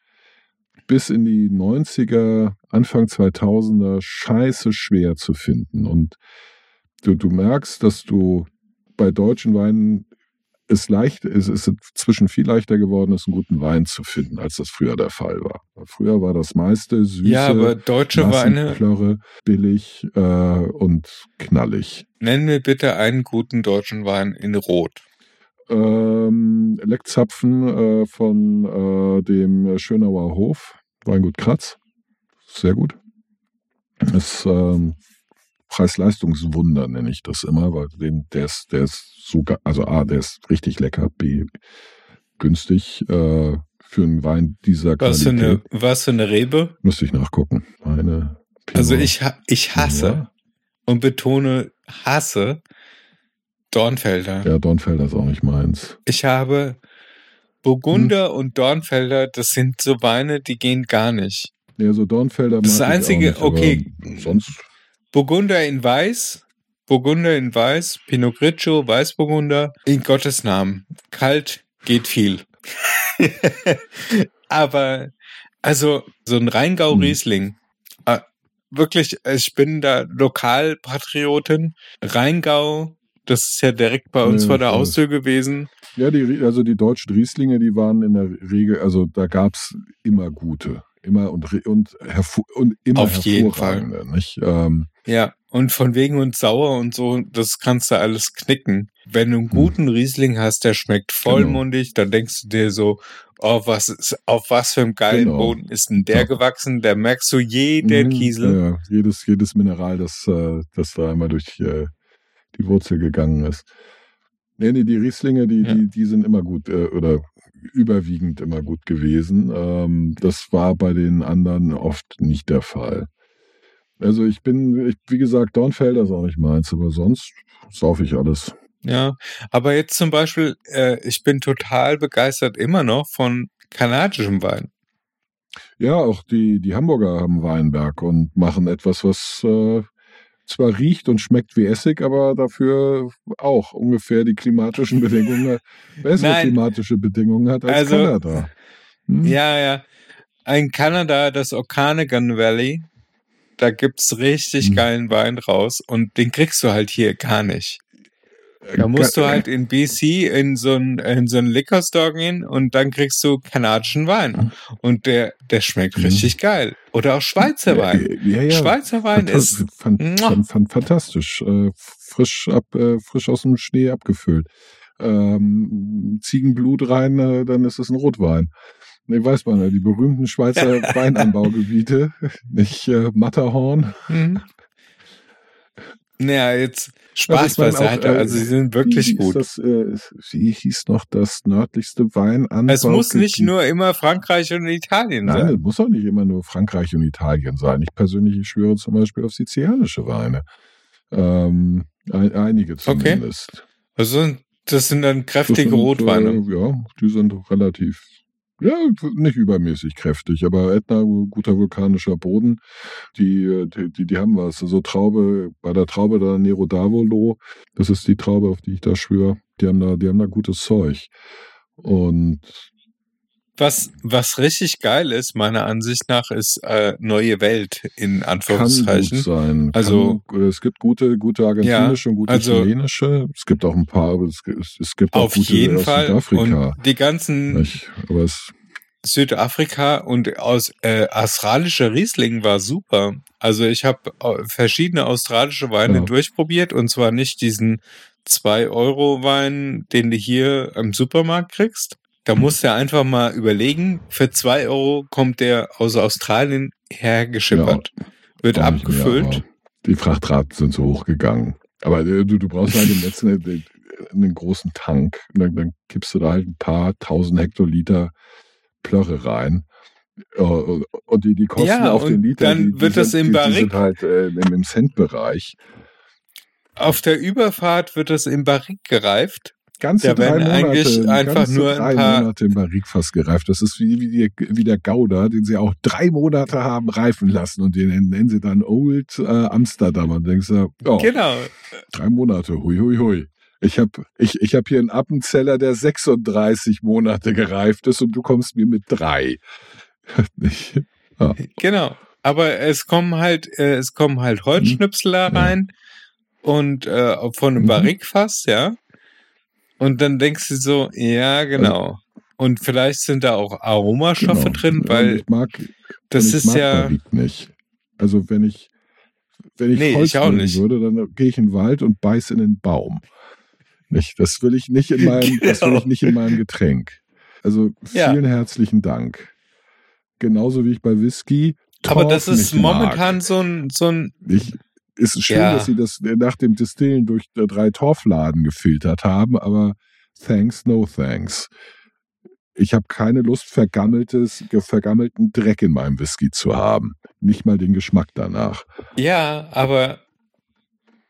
[SPEAKER 3] bis in die 90er, Anfang 2000er scheiße schwer zu finden. Und du, du merkst, dass du bei deutschen Weinen es leicht, es ist inzwischen viel leichter geworden ist, einen guten Wein zu finden, als das früher der Fall war. Früher war das meiste süße,
[SPEAKER 2] Ja, aber deutsche Weine,
[SPEAKER 3] billig äh, und knallig.
[SPEAKER 2] nenn mir bitte einen guten deutschen Wein in Rot.
[SPEAKER 3] Ähm, Leckzapfen äh, von äh, dem Schönauer Hof, Weingut Kratz. Sehr gut. Ist ähm, Preis-Leistungswunder, nenne ich das immer, weil den, der ist, der ist sogar, also A, der ist richtig lecker, B, günstig äh, für einen Wein dieser
[SPEAKER 2] Was für
[SPEAKER 3] Qualität.
[SPEAKER 2] eine, was für eine Rebe?
[SPEAKER 3] Müsste ich nachgucken. Eine Pinot
[SPEAKER 2] Also ich, ich hasse
[SPEAKER 3] Noir.
[SPEAKER 2] und betone hasse Dornfelder.
[SPEAKER 3] Ja, Dornfelder ist auch nicht meins.
[SPEAKER 2] Ich habe Burgunder
[SPEAKER 3] Hm.
[SPEAKER 2] und Dornfelder, das sind so Weine, die gehen gar nicht.
[SPEAKER 3] Ja, so Dornfelder
[SPEAKER 2] Das Einzige-
[SPEAKER 3] nicht,
[SPEAKER 2] okay.
[SPEAKER 3] Sonst
[SPEAKER 2] Burgunder in Weiß, Burgunder in Weiß, Pinot Grigio, Weißburgunder, in Gottes Namen. Kalt geht viel. Aber, also, so ein Rheingau
[SPEAKER 3] Hm.
[SPEAKER 2] Riesling, äh, wirklich, ich bin da Lokalpatriotin. Rheingau, das ist ja direkt bei uns
[SPEAKER 3] Ja,
[SPEAKER 2] vor der. Haustür gewesen.
[SPEAKER 3] Ja, die, also die deutschen Rieslinge, die waren in der Regel, also da gab's immer gute. Immer und, und, und immer
[SPEAKER 2] Auf jeden
[SPEAKER 3] hervorragende. Nicht? Ähm,
[SPEAKER 2] Ja, und von wegen und sauer und so, das kannst du alles knicken. Wenn
[SPEAKER 3] Hm.
[SPEAKER 2] du einen guten Riesling hast, der schmeckt
[SPEAKER 3] Genau.
[SPEAKER 2] vollmundig, dann denkst du dir so, oh, was ist, auf was für einem geilen
[SPEAKER 3] Genau.
[SPEAKER 2] Boden ist denn der
[SPEAKER 3] Ja.
[SPEAKER 2] gewachsen? Da merkst du jeden
[SPEAKER 3] mhm,
[SPEAKER 2] Kiesel.
[SPEAKER 3] Ja, jedes, jedes Mineral, das, äh, das da einmal durch äh, die Wurzel gegangen ist. Nee, nee, die Rieslinge, die,
[SPEAKER 2] Ja.
[SPEAKER 3] die, die sind immer gut äh, oder überwiegend immer gut gewesen. Ähm, das war bei den anderen oft nicht der Fall. Also ich bin, ich, wie gesagt, Dornfelder ist auch nicht meins, aber sonst saufe ich alles.
[SPEAKER 2] Ja, aber jetzt zum Beispiel, äh, ich bin total begeistert immer noch von kanadischem Wein.
[SPEAKER 3] Ja, auch die, die Hamburger haben Weinberg und machen etwas, was äh, zwar riecht und schmeckt wie Essig, aber dafür auch ungefähr die klimatischen Bedingungen, bessere
[SPEAKER 2] Nein.
[SPEAKER 3] klimatische Bedingungen hat als
[SPEAKER 2] Also,
[SPEAKER 3] Kanada. Hm?
[SPEAKER 2] Ja, ja. In Kanada, das Okanagan Valley, da gibt's richtig
[SPEAKER 3] Mhm.
[SPEAKER 2] geilen Wein raus und den kriegst du halt hier gar nicht. Da musst du halt in BC in so ein in so ein Liquor Store gehen und dann kriegst du kanadischen Wein und der der schmeckt
[SPEAKER 3] Mhm.
[SPEAKER 2] richtig geil oder auch Schweizer Wein.
[SPEAKER 3] Ja, ja.
[SPEAKER 2] Schweizer Wein
[SPEAKER 3] Fantas-
[SPEAKER 2] ist
[SPEAKER 3] fan, fan, fan, fantastisch. Äh, frisch, ab, äh, frisch aus dem Schnee abgefüllt. Ähm, Ziegenblut rein, äh, dann ist es ein Rotwein. Nee, weiß man ja, die berühmten Schweizer Weinanbaugebiete, nicht äh, Matterhorn.
[SPEAKER 2] Mhm. Naja, jetzt Spaß
[SPEAKER 3] ich meine auch,
[SPEAKER 2] beiseite.
[SPEAKER 3] äh,
[SPEAKER 2] also sie sind wirklich
[SPEAKER 3] wie,
[SPEAKER 2] gut.
[SPEAKER 3] Das, äh, wie hieß noch das nördlichste Weinanbau?
[SPEAKER 2] Es muss nicht nur immer Frankreich und Italien
[SPEAKER 3] Nein, es
[SPEAKER 2] sein.
[SPEAKER 3] muss auch nicht immer nur Frankreich und Italien sein. Ich persönlich ich schwöre zum Beispiel auf sizilianische Weine. Ähm, ein, einige zumindest.
[SPEAKER 2] Also das sind dann kräftige
[SPEAKER 3] sind,
[SPEAKER 2] Rotweine.
[SPEAKER 3] Äh, ja, die sind relativ, ja, nicht übermäßig kräftig, aber Ätna, guter vulkanischer Boden, die, die, die, haben was. Also Traube, bei der Traube da Nero d'Avolo, das ist die Traube, auf die ich da schwöre, die haben da, die haben da gutes Zeug. Und
[SPEAKER 2] Was, was richtig geil ist, meiner Ansicht nach, ist äh, Neue Welt in
[SPEAKER 3] kann gut
[SPEAKER 2] Anführungszeichen.
[SPEAKER 3] sein.
[SPEAKER 2] Also-
[SPEAKER 3] kann, es gibt gute, gute argentinische und gute
[SPEAKER 2] also-
[SPEAKER 3] chilenische. Es gibt auch ein paar, aber es, es, gibt auch
[SPEAKER 2] Auf
[SPEAKER 3] gute
[SPEAKER 2] jeden Fall.
[SPEAKER 3] Südafrika.
[SPEAKER 2] Und die ganzen
[SPEAKER 3] Nicht? Aber es,
[SPEAKER 2] Südafrika und aus äh, australischer Riesling war super. Also ich habe äh, verschiedene australische Weine
[SPEAKER 3] Ja.
[SPEAKER 2] durchprobiert und zwar nicht diesen 2-Euro-Wein, den du hier im Supermarkt kriegst. Da musst du einfach mal überlegen, für 2 Euro kommt der aus Australien hergeschippert, wird
[SPEAKER 3] nicht mehr,
[SPEAKER 2] abgefüllt.
[SPEAKER 3] aber die Frachtraten sind so hochgegangen. Aber äh, du, du brauchst halt im letzten den- einen großen Tank. Und dann, dann kippst du da halt ein paar tausend Hektoliter Plörre rein. Äh, Und die, die kosten
[SPEAKER 2] Ja,
[SPEAKER 3] auf den Liter.
[SPEAKER 2] dann
[SPEAKER 3] die, die
[SPEAKER 2] wird das
[SPEAKER 3] sind,
[SPEAKER 2] im
[SPEAKER 3] die
[SPEAKER 2] Barrique-
[SPEAKER 3] sind halt äh, im, im Centbereich.
[SPEAKER 2] Auf der Überfahrt wird das im Barrique gereift.
[SPEAKER 3] Ganze
[SPEAKER 2] Da
[SPEAKER 3] drei
[SPEAKER 2] werden
[SPEAKER 3] Monate,
[SPEAKER 2] eigentlich einfach nur ein
[SPEAKER 3] drei
[SPEAKER 2] paar-
[SPEAKER 3] Monate im Barrique fast gereift. Das ist wie, wie, die, wie der Gouda, den sie auch drei Monate haben reifen lassen und den nennen sie dann Old äh, Amsterdam. Und denkst du, oh,
[SPEAKER 2] Genau.
[SPEAKER 3] drei Monate, hui, hui, hui. Ich habe ich, ich hab hier einen Appenzeller, der 36 Monate gereift ist und du kommst mir mit drei. Nicht?
[SPEAKER 2] Genau. Aber es kommen halt, äh, es kommen halt Holzschnipsel da
[SPEAKER 3] Mhm. Ja.
[SPEAKER 2] rein und äh, von einem
[SPEAKER 3] Mhm.
[SPEAKER 2] Barrikfass, ja. Und dann denkst du so, ja, genau. Und vielleicht sind da auch Aromastoffe
[SPEAKER 3] Genau.
[SPEAKER 2] drin, weil
[SPEAKER 3] ich mag,
[SPEAKER 2] das
[SPEAKER 3] ich
[SPEAKER 2] ist
[SPEAKER 3] mag
[SPEAKER 2] ja,
[SPEAKER 3] Barrique nicht. Also wenn ich wenn ich
[SPEAKER 2] Nee,
[SPEAKER 3] Holz
[SPEAKER 2] ich nicht.
[SPEAKER 3] würde, dann gehe ich in den Wald und beiß in den Baum. Nicht, das will ich nicht in meinem, das will
[SPEAKER 2] Genau.
[SPEAKER 3] ich nicht in meinem Getränk. Also
[SPEAKER 2] Ja.
[SPEAKER 3] vielen herzlichen Dank. Genauso wie ich bei Whisky.
[SPEAKER 2] aber
[SPEAKER 3] Torf
[SPEAKER 2] das ist
[SPEAKER 3] nicht mag.
[SPEAKER 2] momentan so ein, so ein,
[SPEAKER 3] Ich, ist schön,
[SPEAKER 2] Ja.
[SPEAKER 3] dass sie das nach dem Distillen durch äh, drei Torfladen gefiltert haben, aber thanks, no thanks. Ich habe keine Lust, vergammeltes, vergammelten Dreck in meinem Whisky zu haben. Nicht mal den Geschmack danach.
[SPEAKER 2] ja, aber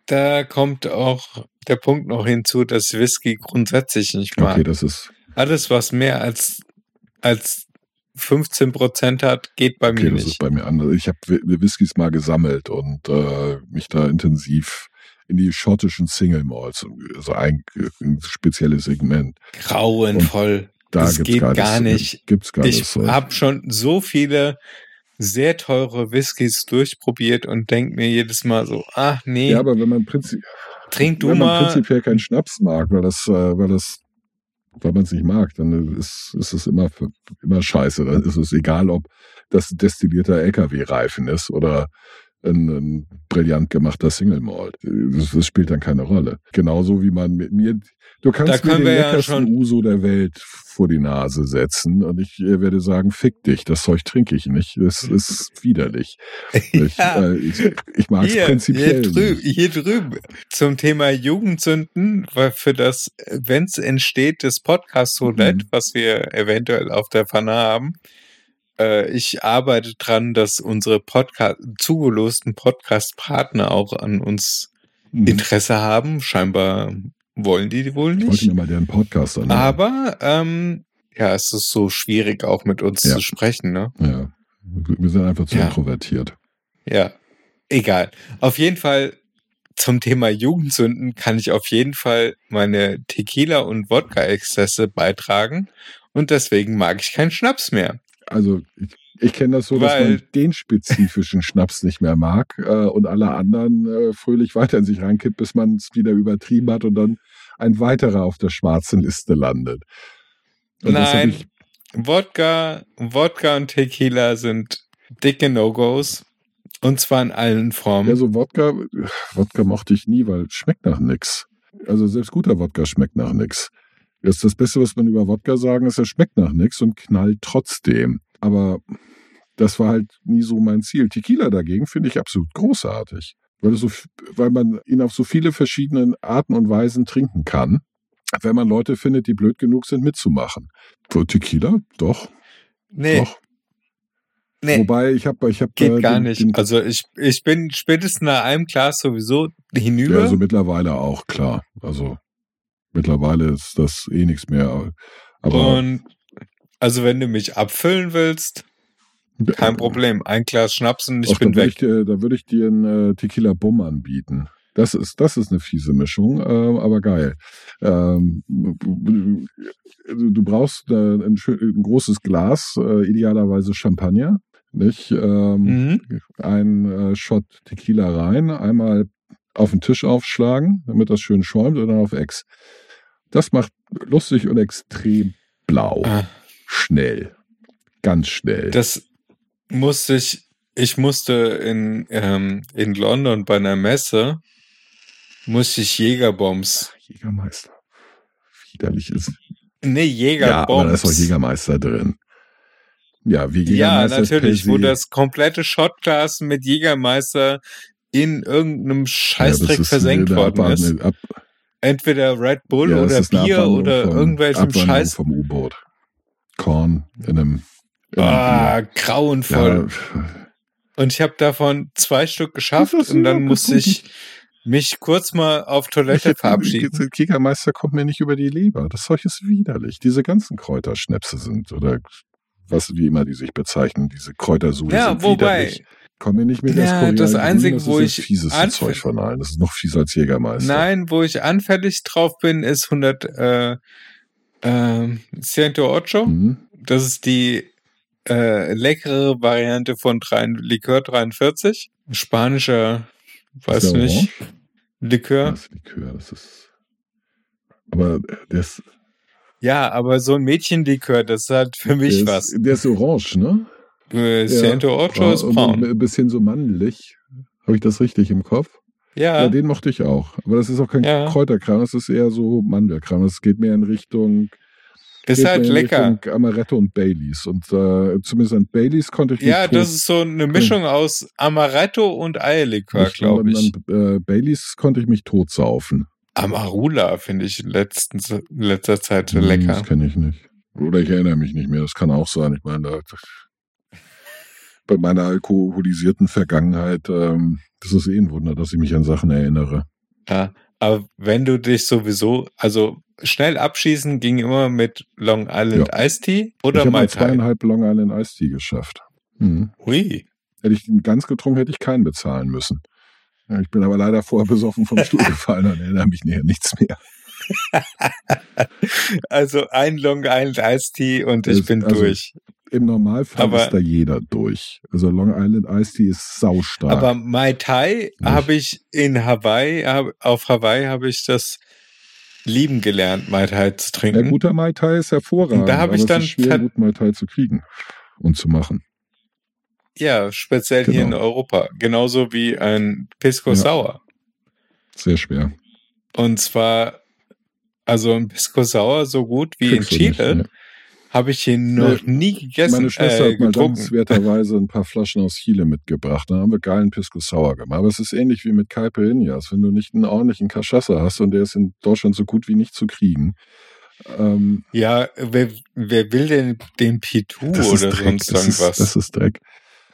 [SPEAKER 2] da kommt auch der Punkt noch hinzu, dass Whisky grundsätzlich nicht mag.
[SPEAKER 3] Okay, das ist,
[SPEAKER 2] Alles, was mehr als, als 15 Prozent hat, geht bei
[SPEAKER 3] okay,
[SPEAKER 2] mir
[SPEAKER 3] das ist
[SPEAKER 2] nicht.
[SPEAKER 3] bei mir anders. Ich habe Whiskys mal gesammelt und äh, mich da intensiv in die schottischen Single Malls, also ein, ein spezielles Segment.
[SPEAKER 2] Grauenvoll.
[SPEAKER 3] Da
[SPEAKER 2] Das
[SPEAKER 3] gibt's
[SPEAKER 2] geht
[SPEAKER 3] geiles-
[SPEAKER 2] gar nicht.
[SPEAKER 3] Gibt's geiles
[SPEAKER 2] Ich habe schon so viele sehr teure Whiskys durchprobiert und denke mir jedes Mal so, ach nee,
[SPEAKER 3] Ja, aber wenn man, prinzip,
[SPEAKER 2] trink du
[SPEAKER 3] wenn man
[SPEAKER 2] mal.
[SPEAKER 3] prinzipiell keinen Schnaps mag, weil das, äh, weil das, weil man es nicht mag, dann ist, ist es immer, immer scheiße. Dann ist es egal, ob das destillierter LKW-Reifen ist oder ein, ein brillant gemachter Single Malt. Das, das spielt dann keine Rolle. Genauso wie man mit mir, du kannst mir den
[SPEAKER 2] wir ja
[SPEAKER 3] leckersten
[SPEAKER 2] schon-
[SPEAKER 3] Uso der Welt vor die Nase setzen und ich äh, werde sagen, fick dich, das Zeug trinke ich nicht. Das ist widerlich. Ich,
[SPEAKER 2] Ja.
[SPEAKER 3] äh, ich, ich mag es prinzipiell
[SPEAKER 2] hier, drü
[SPEAKER 3] nicht.
[SPEAKER 2] hier drüben zum Thema Jugendsünden, weil für das, wenn es entsteht, das Podcast Roulette,
[SPEAKER 3] Mhm.
[SPEAKER 2] was wir eventuell auf der Pfanne haben, äh, ich arbeite dran, dass unsere Podcast zugelosten Podcast-Partner auch an uns
[SPEAKER 3] Mhm.
[SPEAKER 2] Interesse haben. Scheinbar wollen die wohl
[SPEAKER 3] Ich wollte
[SPEAKER 2] nicht.
[SPEAKER 3] mir mal deren Podcast anhören.
[SPEAKER 2] Aber ähm, ja, es ist so schwierig, auch mit uns
[SPEAKER 3] Ja.
[SPEAKER 2] zu sprechen, ne?
[SPEAKER 3] Ja. Wir sind einfach zu
[SPEAKER 2] Ja.
[SPEAKER 3] introvertiert.
[SPEAKER 2] Ja, egal. Auf jeden Fall zum Thema Jugendsünden kann ich auf jeden Fall meine Tequila- und Wodka-Exzesse beitragen und deswegen mag ich keinen Schnaps mehr.
[SPEAKER 3] Also ich, ich kenne das so, dass
[SPEAKER 2] Weil-
[SPEAKER 3] man den spezifischen Schnaps nicht mehr mag äh, und alle anderen äh, fröhlich weiter in sich reinkippt, bis man es wieder übertrieben hat und dann ein weiterer auf der schwarzen Liste landet. Und
[SPEAKER 2] Nein,
[SPEAKER 3] ich,
[SPEAKER 2] Wodka, Wodka und Tequila sind dicke No-Gos und zwar in allen Formen.
[SPEAKER 3] ja, so Wodka, Wodka mochte ich nie, weil es schmeckt nach nix. Also selbst guter Wodka schmeckt nach nix. Das, ist das Beste, was man über Wodka sagen, ist, er schmeckt nach nix und knallt trotzdem. Aber das war halt nie so mein Ziel. Tequila dagegen finde ich absolut großartig, weil, so, weil man ihn auf so viele verschiedene Arten und Weisen trinken kann, wenn man Leute findet, die blöd genug sind, mitzumachen. So, Tequila? Doch,
[SPEAKER 2] nee,
[SPEAKER 3] doch.
[SPEAKER 2] nee,
[SPEAKER 3] Wobei ich habe, ich habe
[SPEAKER 2] geht gar nicht. Also ich, ich bin spätestens nach einem Glas sowieso hinüber.
[SPEAKER 3] Ja, also mittlerweile auch, klar. Also mittlerweile ist das eh nichts mehr. Aber
[SPEAKER 2] und also wenn du mich abfüllen willst, kein Problem. Ein Glas Schnaps und ich
[SPEAKER 3] Auch
[SPEAKER 2] bin weg.
[SPEAKER 3] ich dir, da würde ich dir einen äh, Tequila Bum anbieten. Das ist, das ist eine fiese Mischung, ähm, aber geil. Ähm, du, brauchst äh, ein, ein großes Glas, äh, idealerweise Champagner, nicht? Ähm,
[SPEAKER 2] Mhm.
[SPEAKER 3] Ein äh, Shot Tequila rein, einmal auf den Tisch aufschlagen, damit das schön schäumt und dann auf Ex. Das macht lustig und extrem blau.
[SPEAKER 2] Ah,
[SPEAKER 3] Schnell. Ganz schnell.
[SPEAKER 2] Das musste ich, ich musste in, ähm, in London bei einer Messe, musste ich Jägerbombs.
[SPEAKER 3] Jägermeister. Widerlich ist.
[SPEAKER 2] Nee,
[SPEAKER 3] Ja, aber da ist auch
[SPEAKER 2] Jägerbombs.
[SPEAKER 3] Jägermeister drin. Ja, wie
[SPEAKER 2] Ja,
[SPEAKER 3] Jägermeister ist
[SPEAKER 2] natürlich, wo das komplette Shotglas mit Jägermeister in irgendeinem
[SPEAKER 3] Ja,
[SPEAKER 2] Scheißdreck
[SPEAKER 3] ist
[SPEAKER 2] versenkt worden ist.
[SPEAKER 3] Ab,
[SPEAKER 2] Entweder Red Bull
[SPEAKER 3] ja,
[SPEAKER 2] oder Bier oder
[SPEAKER 3] vom-
[SPEAKER 2] irgendwelchem Scheiß.
[SPEAKER 3] vom U-Boot. Korn in einem. In
[SPEAKER 2] Ah,
[SPEAKER 3] einem
[SPEAKER 2] grauenvoll.
[SPEAKER 3] Bier.
[SPEAKER 2] Und ich habe davon zwei Stück geschafft und dann
[SPEAKER 3] ja
[SPEAKER 2] musste ich mich kurz mal auf Toilette verabschieden.
[SPEAKER 3] Jägermeister kommt mir nicht über die Leber. Das Zeug ist widerlich. Diese ganzen Kräuterschnäpse sind, oder was, wie immer die sich bezeichnen, diese Kräutersude
[SPEAKER 2] Ja,
[SPEAKER 3] sind
[SPEAKER 2] wobei,
[SPEAKER 3] widerlich. Komm mir nicht mit
[SPEAKER 2] Ja, das
[SPEAKER 3] Grün,
[SPEAKER 2] Einzige,
[SPEAKER 3] das
[SPEAKER 2] wo
[SPEAKER 3] ist das
[SPEAKER 2] ich
[SPEAKER 3] fieseste
[SPEAKER 2] anf-
[SPEAKER 3] Zeug von allen. Das ist noch fieser als Jägermeister.
[SPEAKER 2] nein, wo ich anfällig drauf bin, ist 100 äh, Ciento Ocho.
[SPEAKER 3] Mhm.
[SPEAKER 2] Das ist die äh, leckere Variante von drei, Likör 43. Spanischer, weiß
[SPEAKER 3] der
[SPEAKER 2] nicht? Likör.
[SPEAKER 3] Das ist Likör, das ist. Aber der ist,
[SPEAKER 2] Ja, aber so ein Mädchenlikör, das hat für mich
[SPEAKER 3] der
[SPEAKER 2] was.
[SPEAKER 3] ist, der ist orange, ne?
[SPEAKER 2] Äh, Ciento Ocho
[SPEAKER 3] Braun-
[SPEAKER 2] ist braun.
[SPEAKER 3] Ein bisschen so männlich. Habe ich das richtig im Kopf? Ja.
[SPEAKER 2] Ja,
[SPEAKER 3] den mochte ich auch. Aber das ist auch kein
[SPEAKER 2] Ja.
[SPEAKER 3] Kräuterkram, das ist eher so Mandelkram. Das geht mehr in Richtung.
[SPEAKER 2] ist halt lecker.
[SPEAKER 3] Richtung Amaretto und Baileys. Und äh, zumindest an Baileys konnte ich mich
[SPEAKER 2] Ja, das ist so eine Mischung aus Amaretto und Eierlikör, glaube ich.
[SPEAKER 3] An, äh, Baileys konnte ich mich totsaufen.
[SPEAKER 2] Amarula finde ich in letzter Zeit
[SPEAKER 3] Hm,
[SPEAKER 2] lecker.
[SPEAKER 3] Das kenne ich nicht. Oder ich erinnere mich nicht mehr. Das kann auch sein. Ich meine, da, bei meiner alkoholisierten Vergangenheit, ähm, das ist eh ein Wunder, dass ich mich an Sachen erinnere.
[SPEAKER 2] Ja, aber wenn du dich sowieso, also schnell abschießen ging immer mit Long Island Iced Tea oder
[SPEAKER 3] ich habe
[SPEAKER 2] Mai
[SPEAKER 3] mal
[SPEAKER 2] Tai.
[SPEAKER 3] zweieinhalb Long Island Iced Tea geschafft. Hm.
[SPEAKER 2] Hui.
[SPEAKER 3] Hätte ich den ganz getrunken, hätte ich keinen bezahlen müssen. Ja, Ich bin aber leider vorher besoffen vom Stuhl gefallen und erinnere mich näher nichts mehr.
[SPEAKER 2] Also ein Long Island Iced Tea und ich
[SPEAKER 3] Das-
[SPEAKER 2] bin
[SPEAKER 3] also-
[SPEAKER 2] durch.
[SPEAKER 3] Im Normalfall
[SPEAKER 2] Aber-
[SPEAKER 3] ist da jeder durch. Also Long Island Iced Tea ist saustark.
[SPEAKER 2] Aber Mai Tai habe ich in Hawaii, hab, auf Hawaii habe ich das lieben gelernt, Mai Tai zu trinken.
[SPEAKER 3] guter Mai Tai ist hervorragend.
[SPEAKER 2] Und da hab ich dann
[SPEAKER 3] es ist schwer, gut Mai Tai zu kriegen und zu machen.
[SPEAKER 2] Ja, speziell hier in
[SPEAKER 3] Genau.
[SPEAKER 2] Europa. Genauso wie ein Pisco
[SPEAKER 3] Ja.
[SPEAKER 2] Sour.
[SPEAKER 3] Sehr schwer.
[SPEAKER 2] Und zwar, also ein Pisco Sour so gut wie
[SPEAKER 3] Kriegst
[SPEAKER 2] in
[SPEAKER 3] nicht,
[SPEAKER 2] Chile
[SPEAKER 3] ne?
[SPEAKER 2] Habe ich hier noch nie gegessen.
[SPEAKER 3] Meine Schwester
[SPEAKER 2] äh,
[SPEAKER 3] hat mal dankenswerterweise ein paar Flaschen aus Chile mitgebracht. Da haben wir geilen Pisco Sour gemacht. Aber es ist ähnlich wie mit Caipirinhas. Wenn du nicht einen ordentlichen Cachaça hast und der ist in Deutschland so gut wie nicht zu kriegen, ähm,
[SPEAKER 2] Ja, wer, wer will denn den Pitu oder
[SPEAKER 3] Dreck.
[SPEAKER 2] sonst
[SPEAKER 3] Das ist,
[SPEAKER 2] irgendwas?
[SPEAKER 3] das ist Dreck.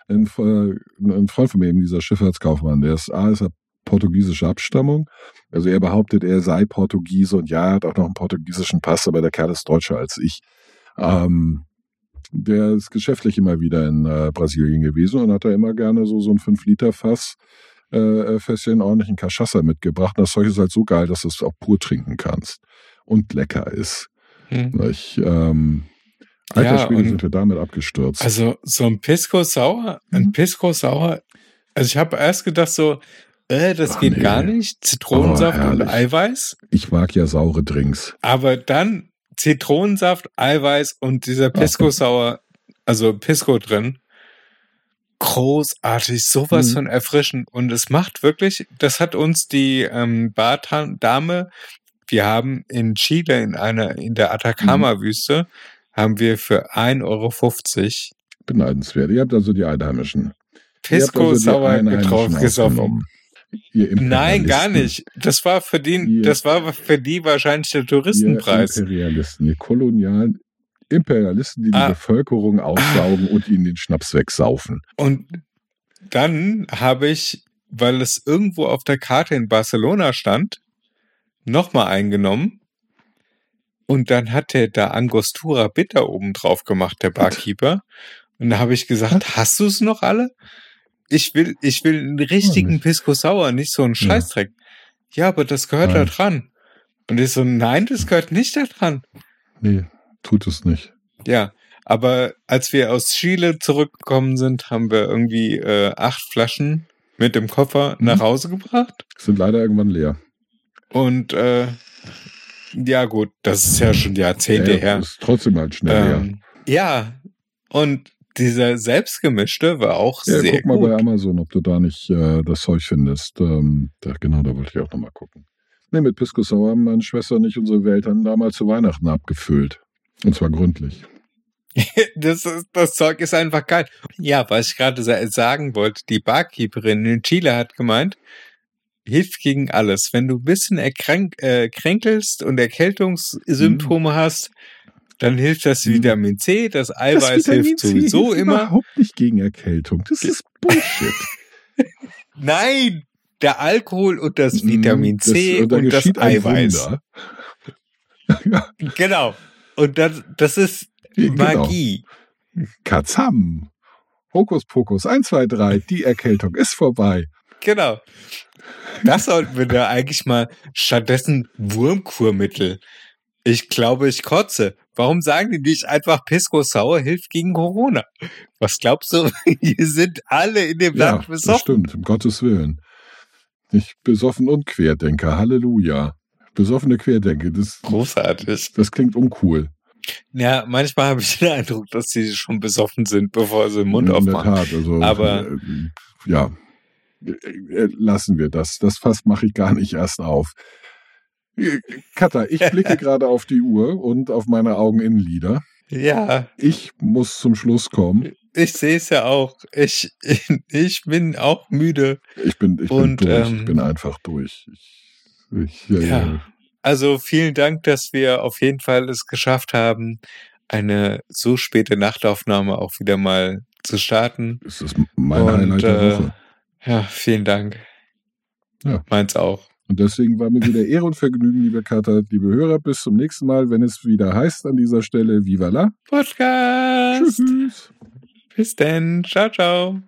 [SPEAKER 3] Ein, Fre- ein Freund von mir, eben dieser Schifffahrtskaufmann, der ist A, ist er portugiesische Abstammung. Also er behauptet, er sei Portugiese und ja, er hat auch noch einen portugiesischen Pass, aber der Kerl ist deutscher als ich. Ähm, der ist geschäftlich immer wieder in äh, Brasilien gewesen und hat da immer gerne so, so ein 5-Liter-Fass äh, Fässchen ordentlichen Cachaça mitgebracht. Und das Zeug ist halt so geil, dass du es auch pur trinken kannst und lecker ist.
[SPEAKER 2] Hm.
[SPEAKER 3] Ich, ähm, alter
[SPEAKER 2] Ja,
[SPEAKER 3] Schwede sind wir damit abgestürzt.
[SPEAKER 2] Also so ein Pisco Sour, ein
[SPEAKER 3] Mhm.
[SPEAKER 2] Pisco Sour, also ich habe erst gedacht so, äh, das
[SPEAKER 3] Ach,
[SPEAKER 2] geht
[SPEAKER 3] nee.
[SPEAKER 2] gar nicht, Zitronensaft
[SPEAKER 3] Oh,
[SPEAKER 2] und. Eiweiß,
[SPEAKER 3] Ich mag ja saure Drinks.
[SPEAKER 2] aber dann Zitronensaft, Eiweiß und dieser Pisco Sour, also Pisco drin. Großartig, sowas
[SPEAKER 3] Mhm.
[SPEAKER 2] von erfrischend. Und es macht wirklich, das hat uns die ähm, Bardame, wir haben in Chile, in einer, in der Atacama-Wüste, haben wir für 1,50 Euro
[SPEAKER 3] Beneidenswert. Ihr habt also die Einheimischen. Also Einheimischen
[SPEAKER 2] getrunken, gesoffen.
[SPEAKER 3] Ihr
[SPEAKER 2] Nein, gar nicht. Das war für die,
[SPEAKER 3] Ihr-
[SPEAKER 2] das war für die wahrscheinlich der
[SPEAKER 3] Ihr
[SPEAKER 2] Touristenpreis.
[SPEAKER 3] Imperialisten, ihr kolonialen Imperialisten, die die
[SPEAKER 2] Ah.
[SPEAKER 3] Bevölkerung aussaugen und ihnen den Schnaps wegsaufen.
[SPEAKER 2] Und dann habe ich, weil es irgendwo auf der Karte in Barcelona stand, nochmal eingenommen. Und dann hat der da Angostura Bitter oben drauf gemacht, der Barkeeper. Und da habe ich gesagt, hast du es noch alle? Ich will, ich will einen richtigen
[SPEAKER 3] nicht.
[SPEAKER 2] Pisco Sauer, nicht so einen
[SPEAKER 3] Ja.
[SPEAKER 2] Scheißdreck. Ja, aber das gehört da
[SPEAKER 3] Nein.
[SPEAKER 2] dran. Und ich so, nein, das gehört nicht da dran.
[SPEAKER 3] Nee, tut es nicht.
[SPEAKER 2] Ja, aber als wir aus Chile zurückgekommen sind, haben wir irgendwie äh, acht Flaschen mit dem Koffer
[SPEAKER 3] Mhm.
[SPEAKER 2] nach Hause gebracht.
[SPEAKER 3] Sind leider irgendwann leer.
[SPEAKER 2] Und äh, ja gut, das ist ja schon Jahrzehnte
[SPEAKER 3] Ja,
[SPEAKER 2] her.
[SPEAKER 3] Ist trotzdem halt schnell leer.
[SPEAKER 2] Ähm, ja, und dieser selbstgemischte war auch
[SPEAKER 3] Ja,
[SPEAKER 2] sehr
[SPEAKER 3] guck mal bei
[SPEAKER 2] gut.
[SPEAKER 3] Amazon, ob du da nicht äh, das Zeug findest. Ähm, da, genau, da wollte ich auch nochmal gucken. Nee, mit Pisco Sauer haben meine Schwester und ich unsere Eltern damals zu Weihnachten abgefüllt. Und zwar gründlich.
[SPEAKER 2] Das, ist, das Zeug ist einfach geil. Ja, was ich gerade sa sagen wollte, die Barkeeperin in Chile hat gemeint, hilft gegen alles. Wenn du ein bisschen erkränk, äh, kränkelst und Erkältungssymptome hast, dann hilft das
[SPEAKER 3] Mhm.
[SPEAKER 2] Vitamin C, das Eiweiß
[SPEAKER 3] Vitamin
[SPEAKER 2] hilft sowieso
[SPEAKER 3] hilft
[SPEAKER 2] immer.
[SPEAKER 3] überhaupt nicht gegen Erkältung. Das ist Bullshit.
[SPEAKER 2] Nein, der Alkohol und das
[SPEAKER 3] Mhm,
[SPEAKER 2] Vitamin C und das
[SPEAKER 3] geschieht ein
[SPEAKER 2] Eiweiß.
[SPEAKER 3] Wunder.
[SPEAKER 2] Genau. Und das, das ist
[SPEAKER 3] Genau.
[SPEAKER 2] Magie.
[SPEAKER 3] Katzam. Hokus Pokus, 1, 2, 3, die Erkältung ist vorbei.
[SPEAKER 2] Genau. Das sollten wir da eigentlich mal stattdessen Wurmkurmittel. Ich glaube, ich kotze. Warum sagen die nicht einfach Pisco Sauer hilft gegen Corona? Was glaubst du? Hier sind alle in dem
[SPEAKER 3] Ja,
[SPEAKER 2] Land
[SPEAKER 3] das
[SPEAKER 2] besoffen.
[SPEAKER 3] stimmt, um Gottes Willen. Ich besoffen und Querdenker, Halleluja. Besoffene Querdenker, das,
[SPEAKER 2] Großartig.
[SPEAKER 3] das klingt uncool.
[SPEAKER 2] Ja, manchmal habe ich den Eindruck, dass sie schon besoffen sind, bevor sie den Mund
[SPEAKER 3] In der
[SPEAKER 2] aufmachen.
[SPEAKER 3] Tat, also,
[SPEAKER 2] Aber-
[SPEAKER 3] äh, ja, Äh, äh, lassen wir das. Das Fass mache ich gar nicht erst auf. Äh, Katha, ich blicke gerade auf die Uhr und auf meine Augeninnenlider.
[SPEAKER 2] Ja,
[SPEAKER 3] Ich muss zum Schluss kommen.
[SPEAKER 2] ich sehe es ja auch. Ich, ich bin auch müde.
[SPEAKER 3] Ich bin, ich
[SPEAKER 2] Und,
[SPEAKER 3] bin durch.
[SPEAKER 2] ähm,
[SPEAKER 3] ich bin einfach durch. Ich, ich, äh,
[SPEAKER 2] Ja. Also vielen Dank, dass wir auf jeden Fall es geschafft haben, eine so späte Nachtaufnahme auch wieder mal zu starten.
[SPEAKER 3] Es ist mein
[SPEAKER 2] Und,
[SPEAKER 3] Highlight der
[SPEAKER 2] äh,
[SPEAKER 3] Woche.
[SPEAKER 2] Ja, vielen Dank.
[SPEAKER 3] Ja.
[SPEAKER 2] Meins auch.
[SPEAKER 3] Und deswegen war mir wieder Ehre und Vergnügen, liebe Katha, liebe Hörer. Bis zum nächsten Mal, wenn es wieder heißt an dieser Stelle Viva la.
[SPEAKER 2] Podcast.
[SPEAKER 3] Tschüss.
[SPEAKER 2] Bis denn. Ciao, ciao.